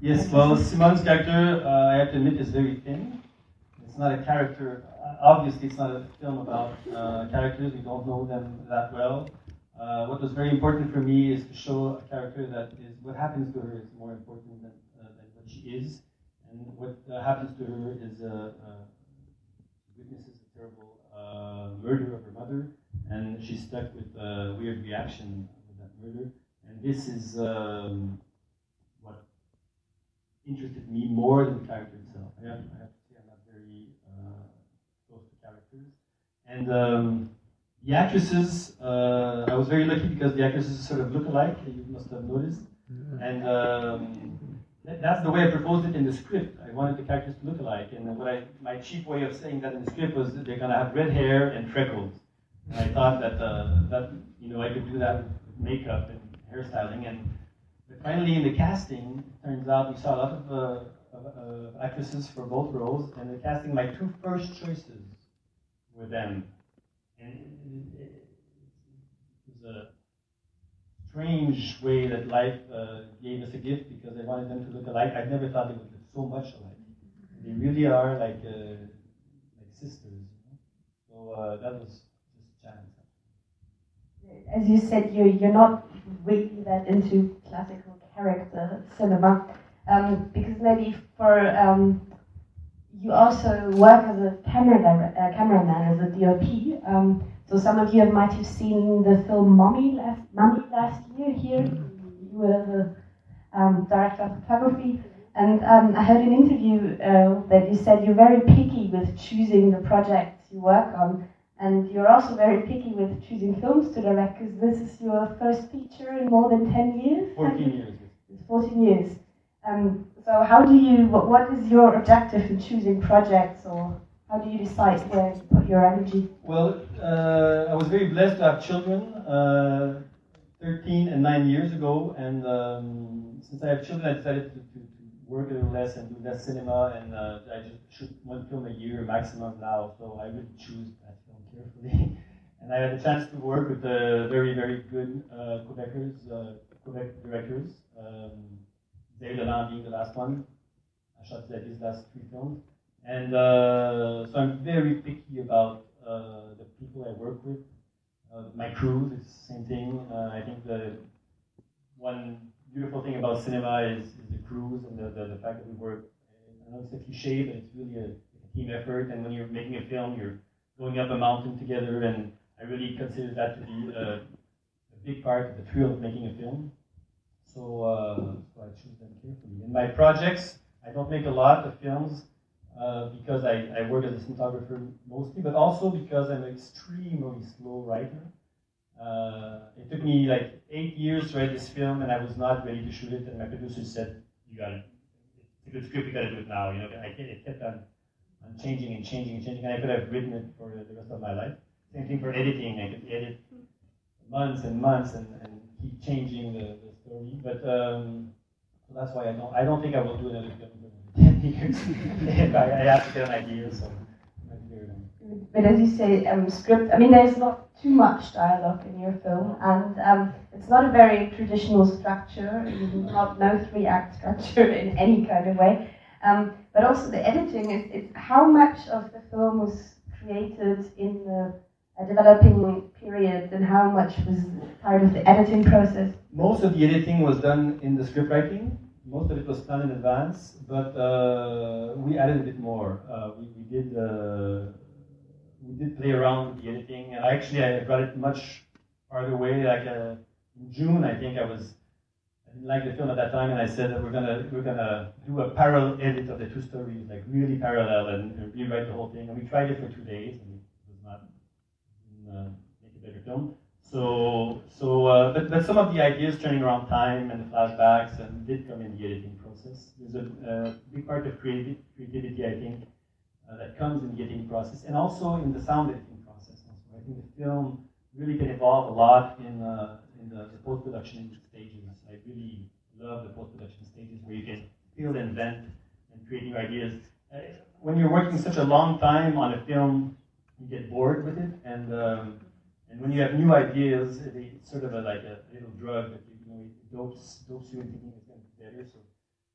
Yes, well, Simone's character, uh, I have to admit, is very thin. It's not a character. Uh, obviously, it's not a film about uh, characters. We don't know them that well. Uh, what was very important for me is to show a character that is what happens to her is more important than, uh, than what she is, and what happens to her is witnesses a terrible uh, murder of her mother, and she's stuck with a weird reaction with that murder. And this is um, what interested me more than the character itself. I have, I have to say I'm not very uh, close to characters. And um, the actresses, uh, I was very lucky because the actresses sort of look alike. You must have noticed, and um, that's the way I proposed it in the script. I wanted the characters to look alike, and what I, my cheap way of saying that in the script was they're gonna have red hair and freckles. And I thought that uh, that you know I could do that with makeup and hairstyling, and but finally in the casting, turns out we saw a lot of, uh, of uh, actresses for both roles, and the casting, my two first choices were them. And it, it, it was a strange way that life uh, gave us a gift because I wanted them to look alike. I never thought they would look so much alike. They really are like uh, like sisters. You know? So uh, that was just a chance. As you said, you you're not really that into classical character cinema, um, because maybe for um, you also work as a camera dire- uh, cameraman, as a DOP. Um, so some of you might have seen the film Mommy last, Mummy last year here. You were the um, director of photography. And um, I heard an interview uh, that you said you're very picky with choosing the projects you work on. And you're also very picky with choosing films to direct because this is your first feature in more than 10 years? 14 years. It's 14 years. Um, so how do you, what, what is your objective in choosing projects or how do you decide where to put your energy? Well, uh, I was very blessed to have children, uh, 13 and 9 years ago, and um, since I have children, I decided to, to, to, work a little less and do less cinema, and uh, I just shoot one film a year maximum now, so I would choose that film carefully. and I had the chance to work with very, very good uh, Quebecers, uh, Quebec directors, um, Xavier Lalande being the last one. I shot his last three films. And uh, so I'm very picky about uh, the people I work with. Uh, my crew, it's the same thing. Uh, I think the one beautiful thing about cinema is, is the crews and the, the, the, fact that we work. I know it's a cliche, but it's really a, a, team effort. And when you're making a film, you're going up a mountain together. And I really consider that to be a, a big part of the thrill of making a film. So, uh, so I choose them carefully. In my projects, I don't make a lot of films. Uh, because I, I work as a cinematographer mostly, but also because I'm an extremely slow writer. Uh, it took me like eight years to write this film, and I was not ready to shoot it. And my producer said, "You got it. It's a good script. You got to do it now." You know, I, it kept on, on changing and changing and changing, and I could have written it for the rest of my life. Same thing for editing. I could edit months and months and, and keep changing the, the story. But um, that's why I don't. I don't think I will do another film. 10 years. I, I have to get an idea, so. But as you say, um, script, I mean, there's not too much dialogue in your film, and um, it's not a very traditional structure, not no three act structure in any kind of way. Um, but also the editing, is, is how much of the film was created in the uh, developing period and how much was part of the editing process? Most of the editing was done in the script writing most of it was planned in advance, but uh, we added a bit more. Uh, we, we, did uh, we did play around with the editing, and actually I brought it much farther away. Like uh, in June, I think I was I didn't like the film at that time, and I said that we're gonna we're gonna do a parallel edit of the two stories, like really parallel, and, and rewrite the whole thing. And we tried it for two days, and it was not uh, make a better film. So, so uh, but, but some of the ideas turning around time and the flashbacks and did come in the editing process. There's a big part of creativity, I think, uh, that comes in the editing process and also in the sound editing process. Also. I think the film really can evolve a lot in, uh, in the, the post-production stages. I really love the post-production stages where you can build and invent and create new ideas. Uh, when you're working such a long time on a film, you get bored with it and um, and when you have new ideas, it's sort of a, like a little drug that you, you know it dopes, dopes you into thinking it's going to be better. So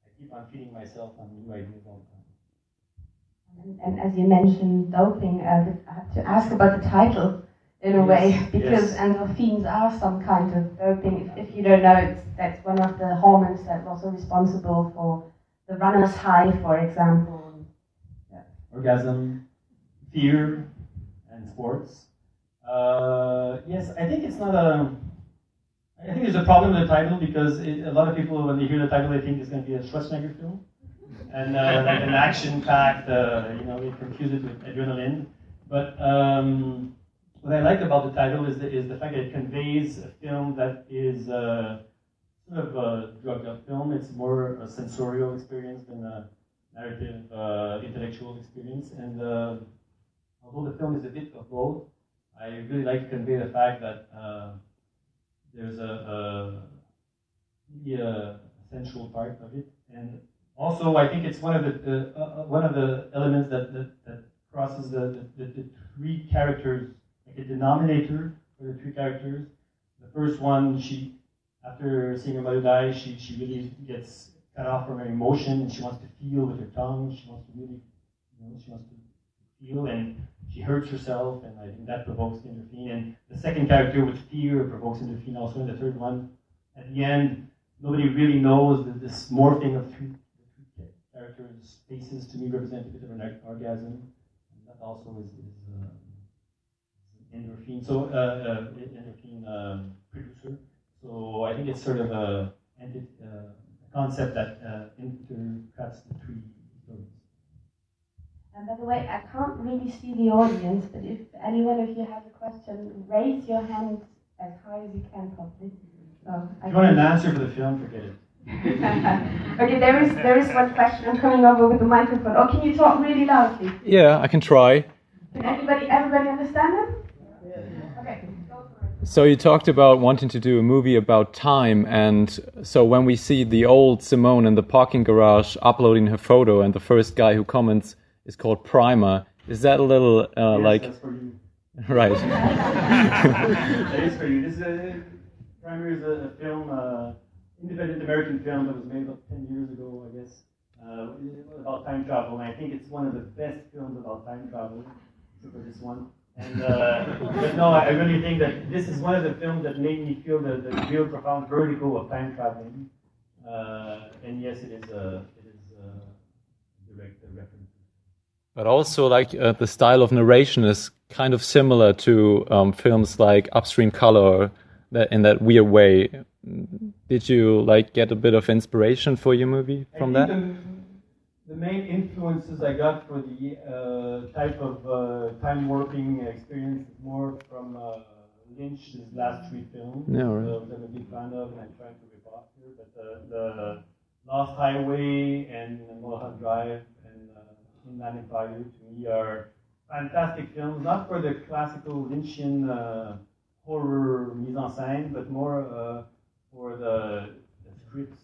I keep on feeding myself on new ideas all the time. And, and as you mentioned doping, uh, I have to ask about the title in a yes, way because yes. endorphins are some kind of doping. If, if you don't know, it's, that's one of the hormones that's also responsible for the runner's high, for example. Yeah. Orgasm, fear, and sports. Uh, yes, I think it's not a. I think there's a problem with the title because it, a lot of people, when they hear the title, they think it's going to be a Schwarzenegger film, and uh, like an action-packed. Uh, you know, they confuse it with adrenaline. But um, what I like about the title is the, is the fact that it conveys a film that is uh, sort of a drugged up film. It's more a sensorial experience than a narrative, uh, intellectual experience. And uh, although the film is a bit of both, I really like to convey the fact that uh, there's a, a, a central part of it. And also, I think it's one of the, the uh, one of the elements that, that, that crosses the, the, the, three characters, like a denominator for the three characters. The first one, she, after seeing her mother die, she, she really gets cut off from her emotion and she wants to feel with her tongue. She wants to really, you know, she wants to feel and she hurts herself and I think that provokes endorphin. And the second character with fear provokes endorphin also. And the third one, at the end, nobody really knows that this morphing of three, three characters' faces to me represent a bit of an orgasm That also is, is uh, endorphin. So uh, uh, endorphin um, producer. So I think it's sort of a, a concept that intercuts the three. And by the way, I can't really see the audience, but if anyone of you has a question, raise your hand as high as you can, probably. Oh, so if you want an answer for the film, forget it. okay, there is there is one question. I'm coming over with the microphone. Or oh, can you talk really loudly? Yeah, I can try. Can everybody everybody understand him? Okay. So you talked about wanting to do a movie about time, and so when we see the old Simone in the parking garage uploading her photo, and the first guy who comments is called Primer, is that a little uh, yes, like? That's for you. Right. that is for you. This is a, Primer is a, a film. Uh, independent American film that was made about 10 years ago, I guess, uh, about time travel. And I think it's one of the best films about time travel, except for this one. And uh, but no, I really think that this is one of the films that made me feel the, the real profound vertigo of time traveling. Uh, and yes, it is a it is a direct reference. But also, like uh, the style of narration is kind of similar to um, films like Upstream Color, that in that weird way did you like get a bit of inspiration for your movie from that? The, the, main influences I got for the uh, type of uh, time warping experience is more from uh, Lynch's last three films. Yeah, right. Uh, I'm a big fan of, and I'm trying to rip off here. But the Lost Highway and Mulholland Drive Inland Empire to me are fantastic films, not for the classical Lynchian uh, horror mise en scène, but more uh, for the, the scripts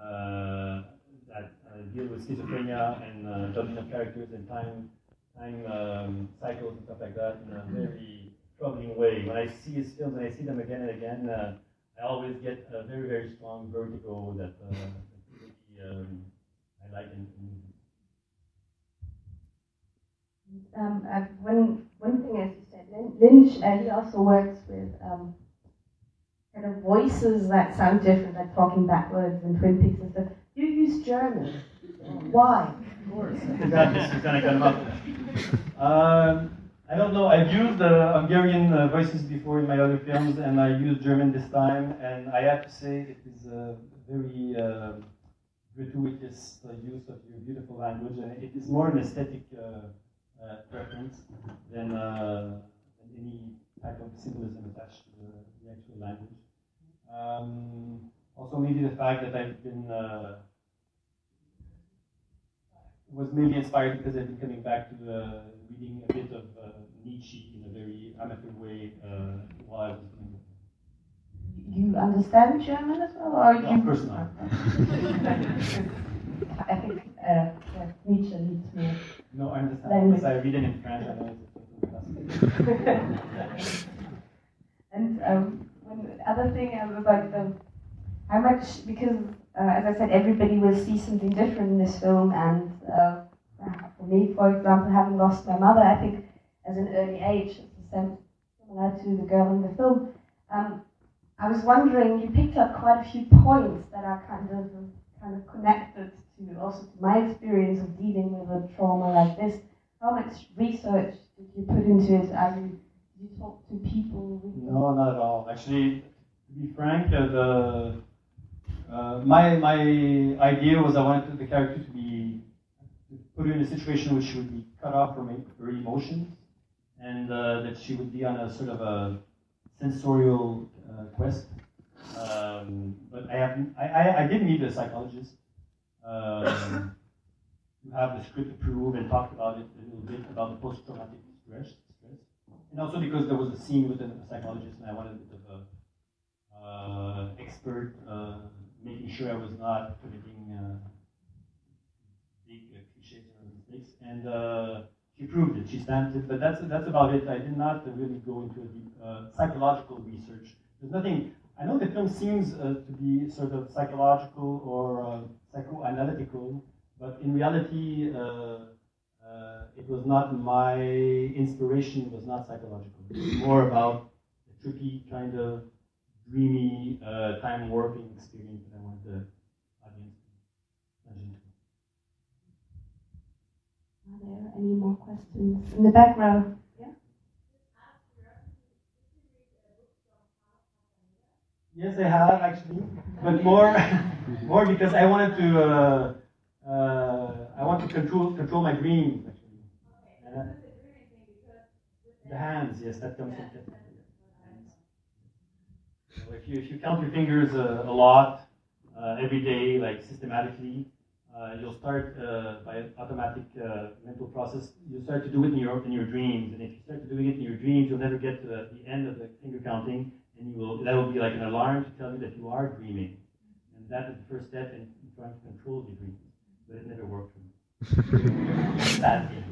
uh, that uh, deal with schizophrenia and uh, judging of characters and time time um, cycles and stuff like that in a very troubling way. When I see his films and I see them again and again, uh, I always get a very very strong vertigo that, that really, um, I like in, in um, uh, one one thing, as you said, Lynch, uh, he also works with um, kind of voices that sound different, like talking backwards and Twin Peaks and stuff. You use German. Why? Of course. um, I don't know. I've used uh, Hungarian uh, voices before in my other films, and I used German this time. And I have to say, it is a very uh, gratuitous uh, use of your beautiful language, and it is more an aesthetic uh, uh, preference than, than any type of symbolism attached to the, the actual language. Um, also, maybe the fact that I've been uh, was maybe inspired because I've been coming back to the reading a bit of uh, Nietzsche in a very amateur way uh, while I was doing it. You understand German as well, or no, you? Of course not. I think uh, yeah, Nietzsche needs more. No, I understand because I read it in French. I know it's and um, one other thing about the how much because uh, as I said, everybody will see something different in this film, and uh, for me, for example, having lost my mother, I think as an early age, similar to the girl in the film. Um, I was wondering, you picked up quite a few points that are kind of kind of connected to also my experience of dealing with a trauma like this. How much research did you put into it? Are you, you talk to people? No, not at all. Actually, to be frank, uh, the uh, my my idea was I wanted the character to be put in a situation which would be cut off from her emotions, and uh, that she would be on a sort of a sensorial uh, quest. Um, but I, have, I, I, I did meet a psychologist um, who have the script approved and talked about it a little bit about the post-traumatic stress, stress. And also because there was a scene with a psychologist and I wanted a bit of uh, expert uh, making sure I was not committing uh, big uh, cliches or mistakes. And uh, she proved it. She stamped it. But that's that's about it. I did not really go into a deep uh, psychological research. There's nothing. I know the film seems uh, to be sort of psychological or uh, psychoanalytical, but in reality, uh, uh, it was not my inspiration. Was not psychological. It was more about a tricky kind of dreamy uh, time warping experience that I want the audience to imagine. Are there any more questions in the back row? Yeah. Yes, I have actually, but more, more because I wanted to, uh, uh, I want to control control my dreams actually. Uh, the hands, yes, that comes from hands. So if you if you count your fingers uh, a lot uh, every day, like systematically, uh, you'll start uh, by automatic uh, mental process. You start to do it in your in your dreams, and if you start doing it in your dreams, you'll never get to the, the end of the finger counting, and you will that will be like an alarm to tell you that you are dreaming, and that is the first step in, in trying to control your dreams. But it never worked for me. Sadly.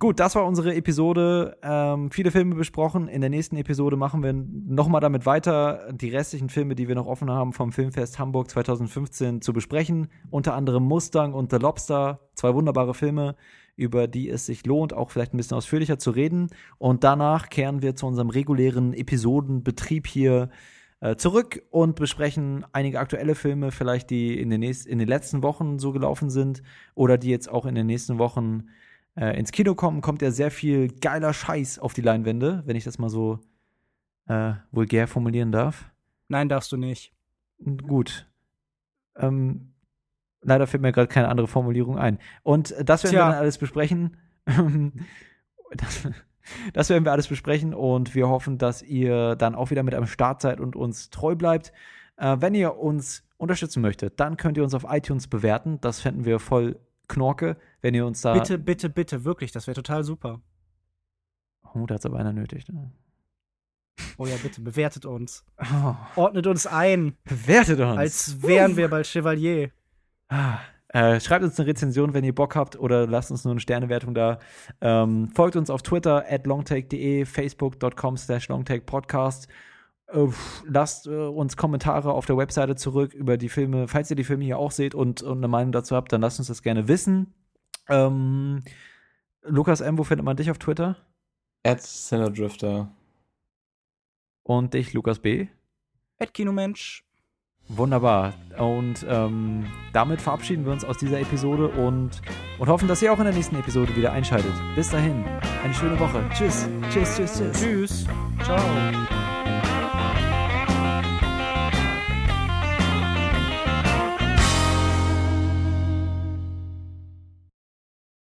Gut, das war unsere Episode. Ähm, viele Filme besprochen. In der nächsten Episode machen wir nochmal damit weiter, die restlichen Filme, die wir noch offen haben, vom Filmfest Hamburg 2015 zu besprechen. Unter anderem Mustang und The Lobster. Zwei wunderbare Filme, über die es sich lohnt, auch vielleicht ein bisschen ausführlicher zu reden. Und danach kehren wir zu unserem regulären Episodenbetrieb hier äh, zurück und besprechen einige aktuelle Filme, vielleicht die in den, nächsten, in den letzten Wochen so gelaufen sind oder die jetzt auch in den nächsten Wochen äh, ins Kino kommen, kommt ja sehr viel geiler Scheiß auf die Leinwände, wenn ich das mal so äh, vulgär formulieren darf. Nein, darfst du nicht. Gut. Ähm, leider fällt mir gerade keine andere Formulierung ein. Und das werden Tja. wir dann alles besprechen. das, das werden wir alles besprechen und wir hoffen, dass ihr dann auch wieder mit am Start seid und uns treu bleibt. Äh, wenn ihr uns unterstützen möchtet, dann könnt ihr uns auf iTunes bewerten. Das fänden wir voll Knorke, wenn ihr uns da. Bitte, bitte, bitte, wirklich, das wäre total super. Oh, da hat es aber einer nötig. Ne? Oh ja, bitte, bewertet uns. Oh. Ordnet uns ein. Bewertet uns. Als wären wir bald Chevalier. Ah. Äh, schreibt uns eine Rezension, wenn ihr Bock habt, oder lasst uns nur eine Sternewertung da. Ähm, folgt uns auf Twitter at longtake.de, facebook.com slash longtakepodcast. Äh, lasst äh, uns Kommentare auf der Webseite zurück über die Filme. Falls ihr die Filme hier auch seht und, und eine Meinung dazu habt, dann lasst uns das gerne wissen. Ähm, Lukas M., wo findet man dich auf Twitter? At Drifter. Und dich, Lukas B. At Kinomensch. Wunderbar. Und ähm, damit verabschieden wir uns aus dieser Episode und, und hoffen, dass ihr auch in der nächsten Episode wieder einschaltet. Bis dahin, eine schöne Woche. Tschüss. Tschüss, tschüss, tschüss. Tschüss. Ciao.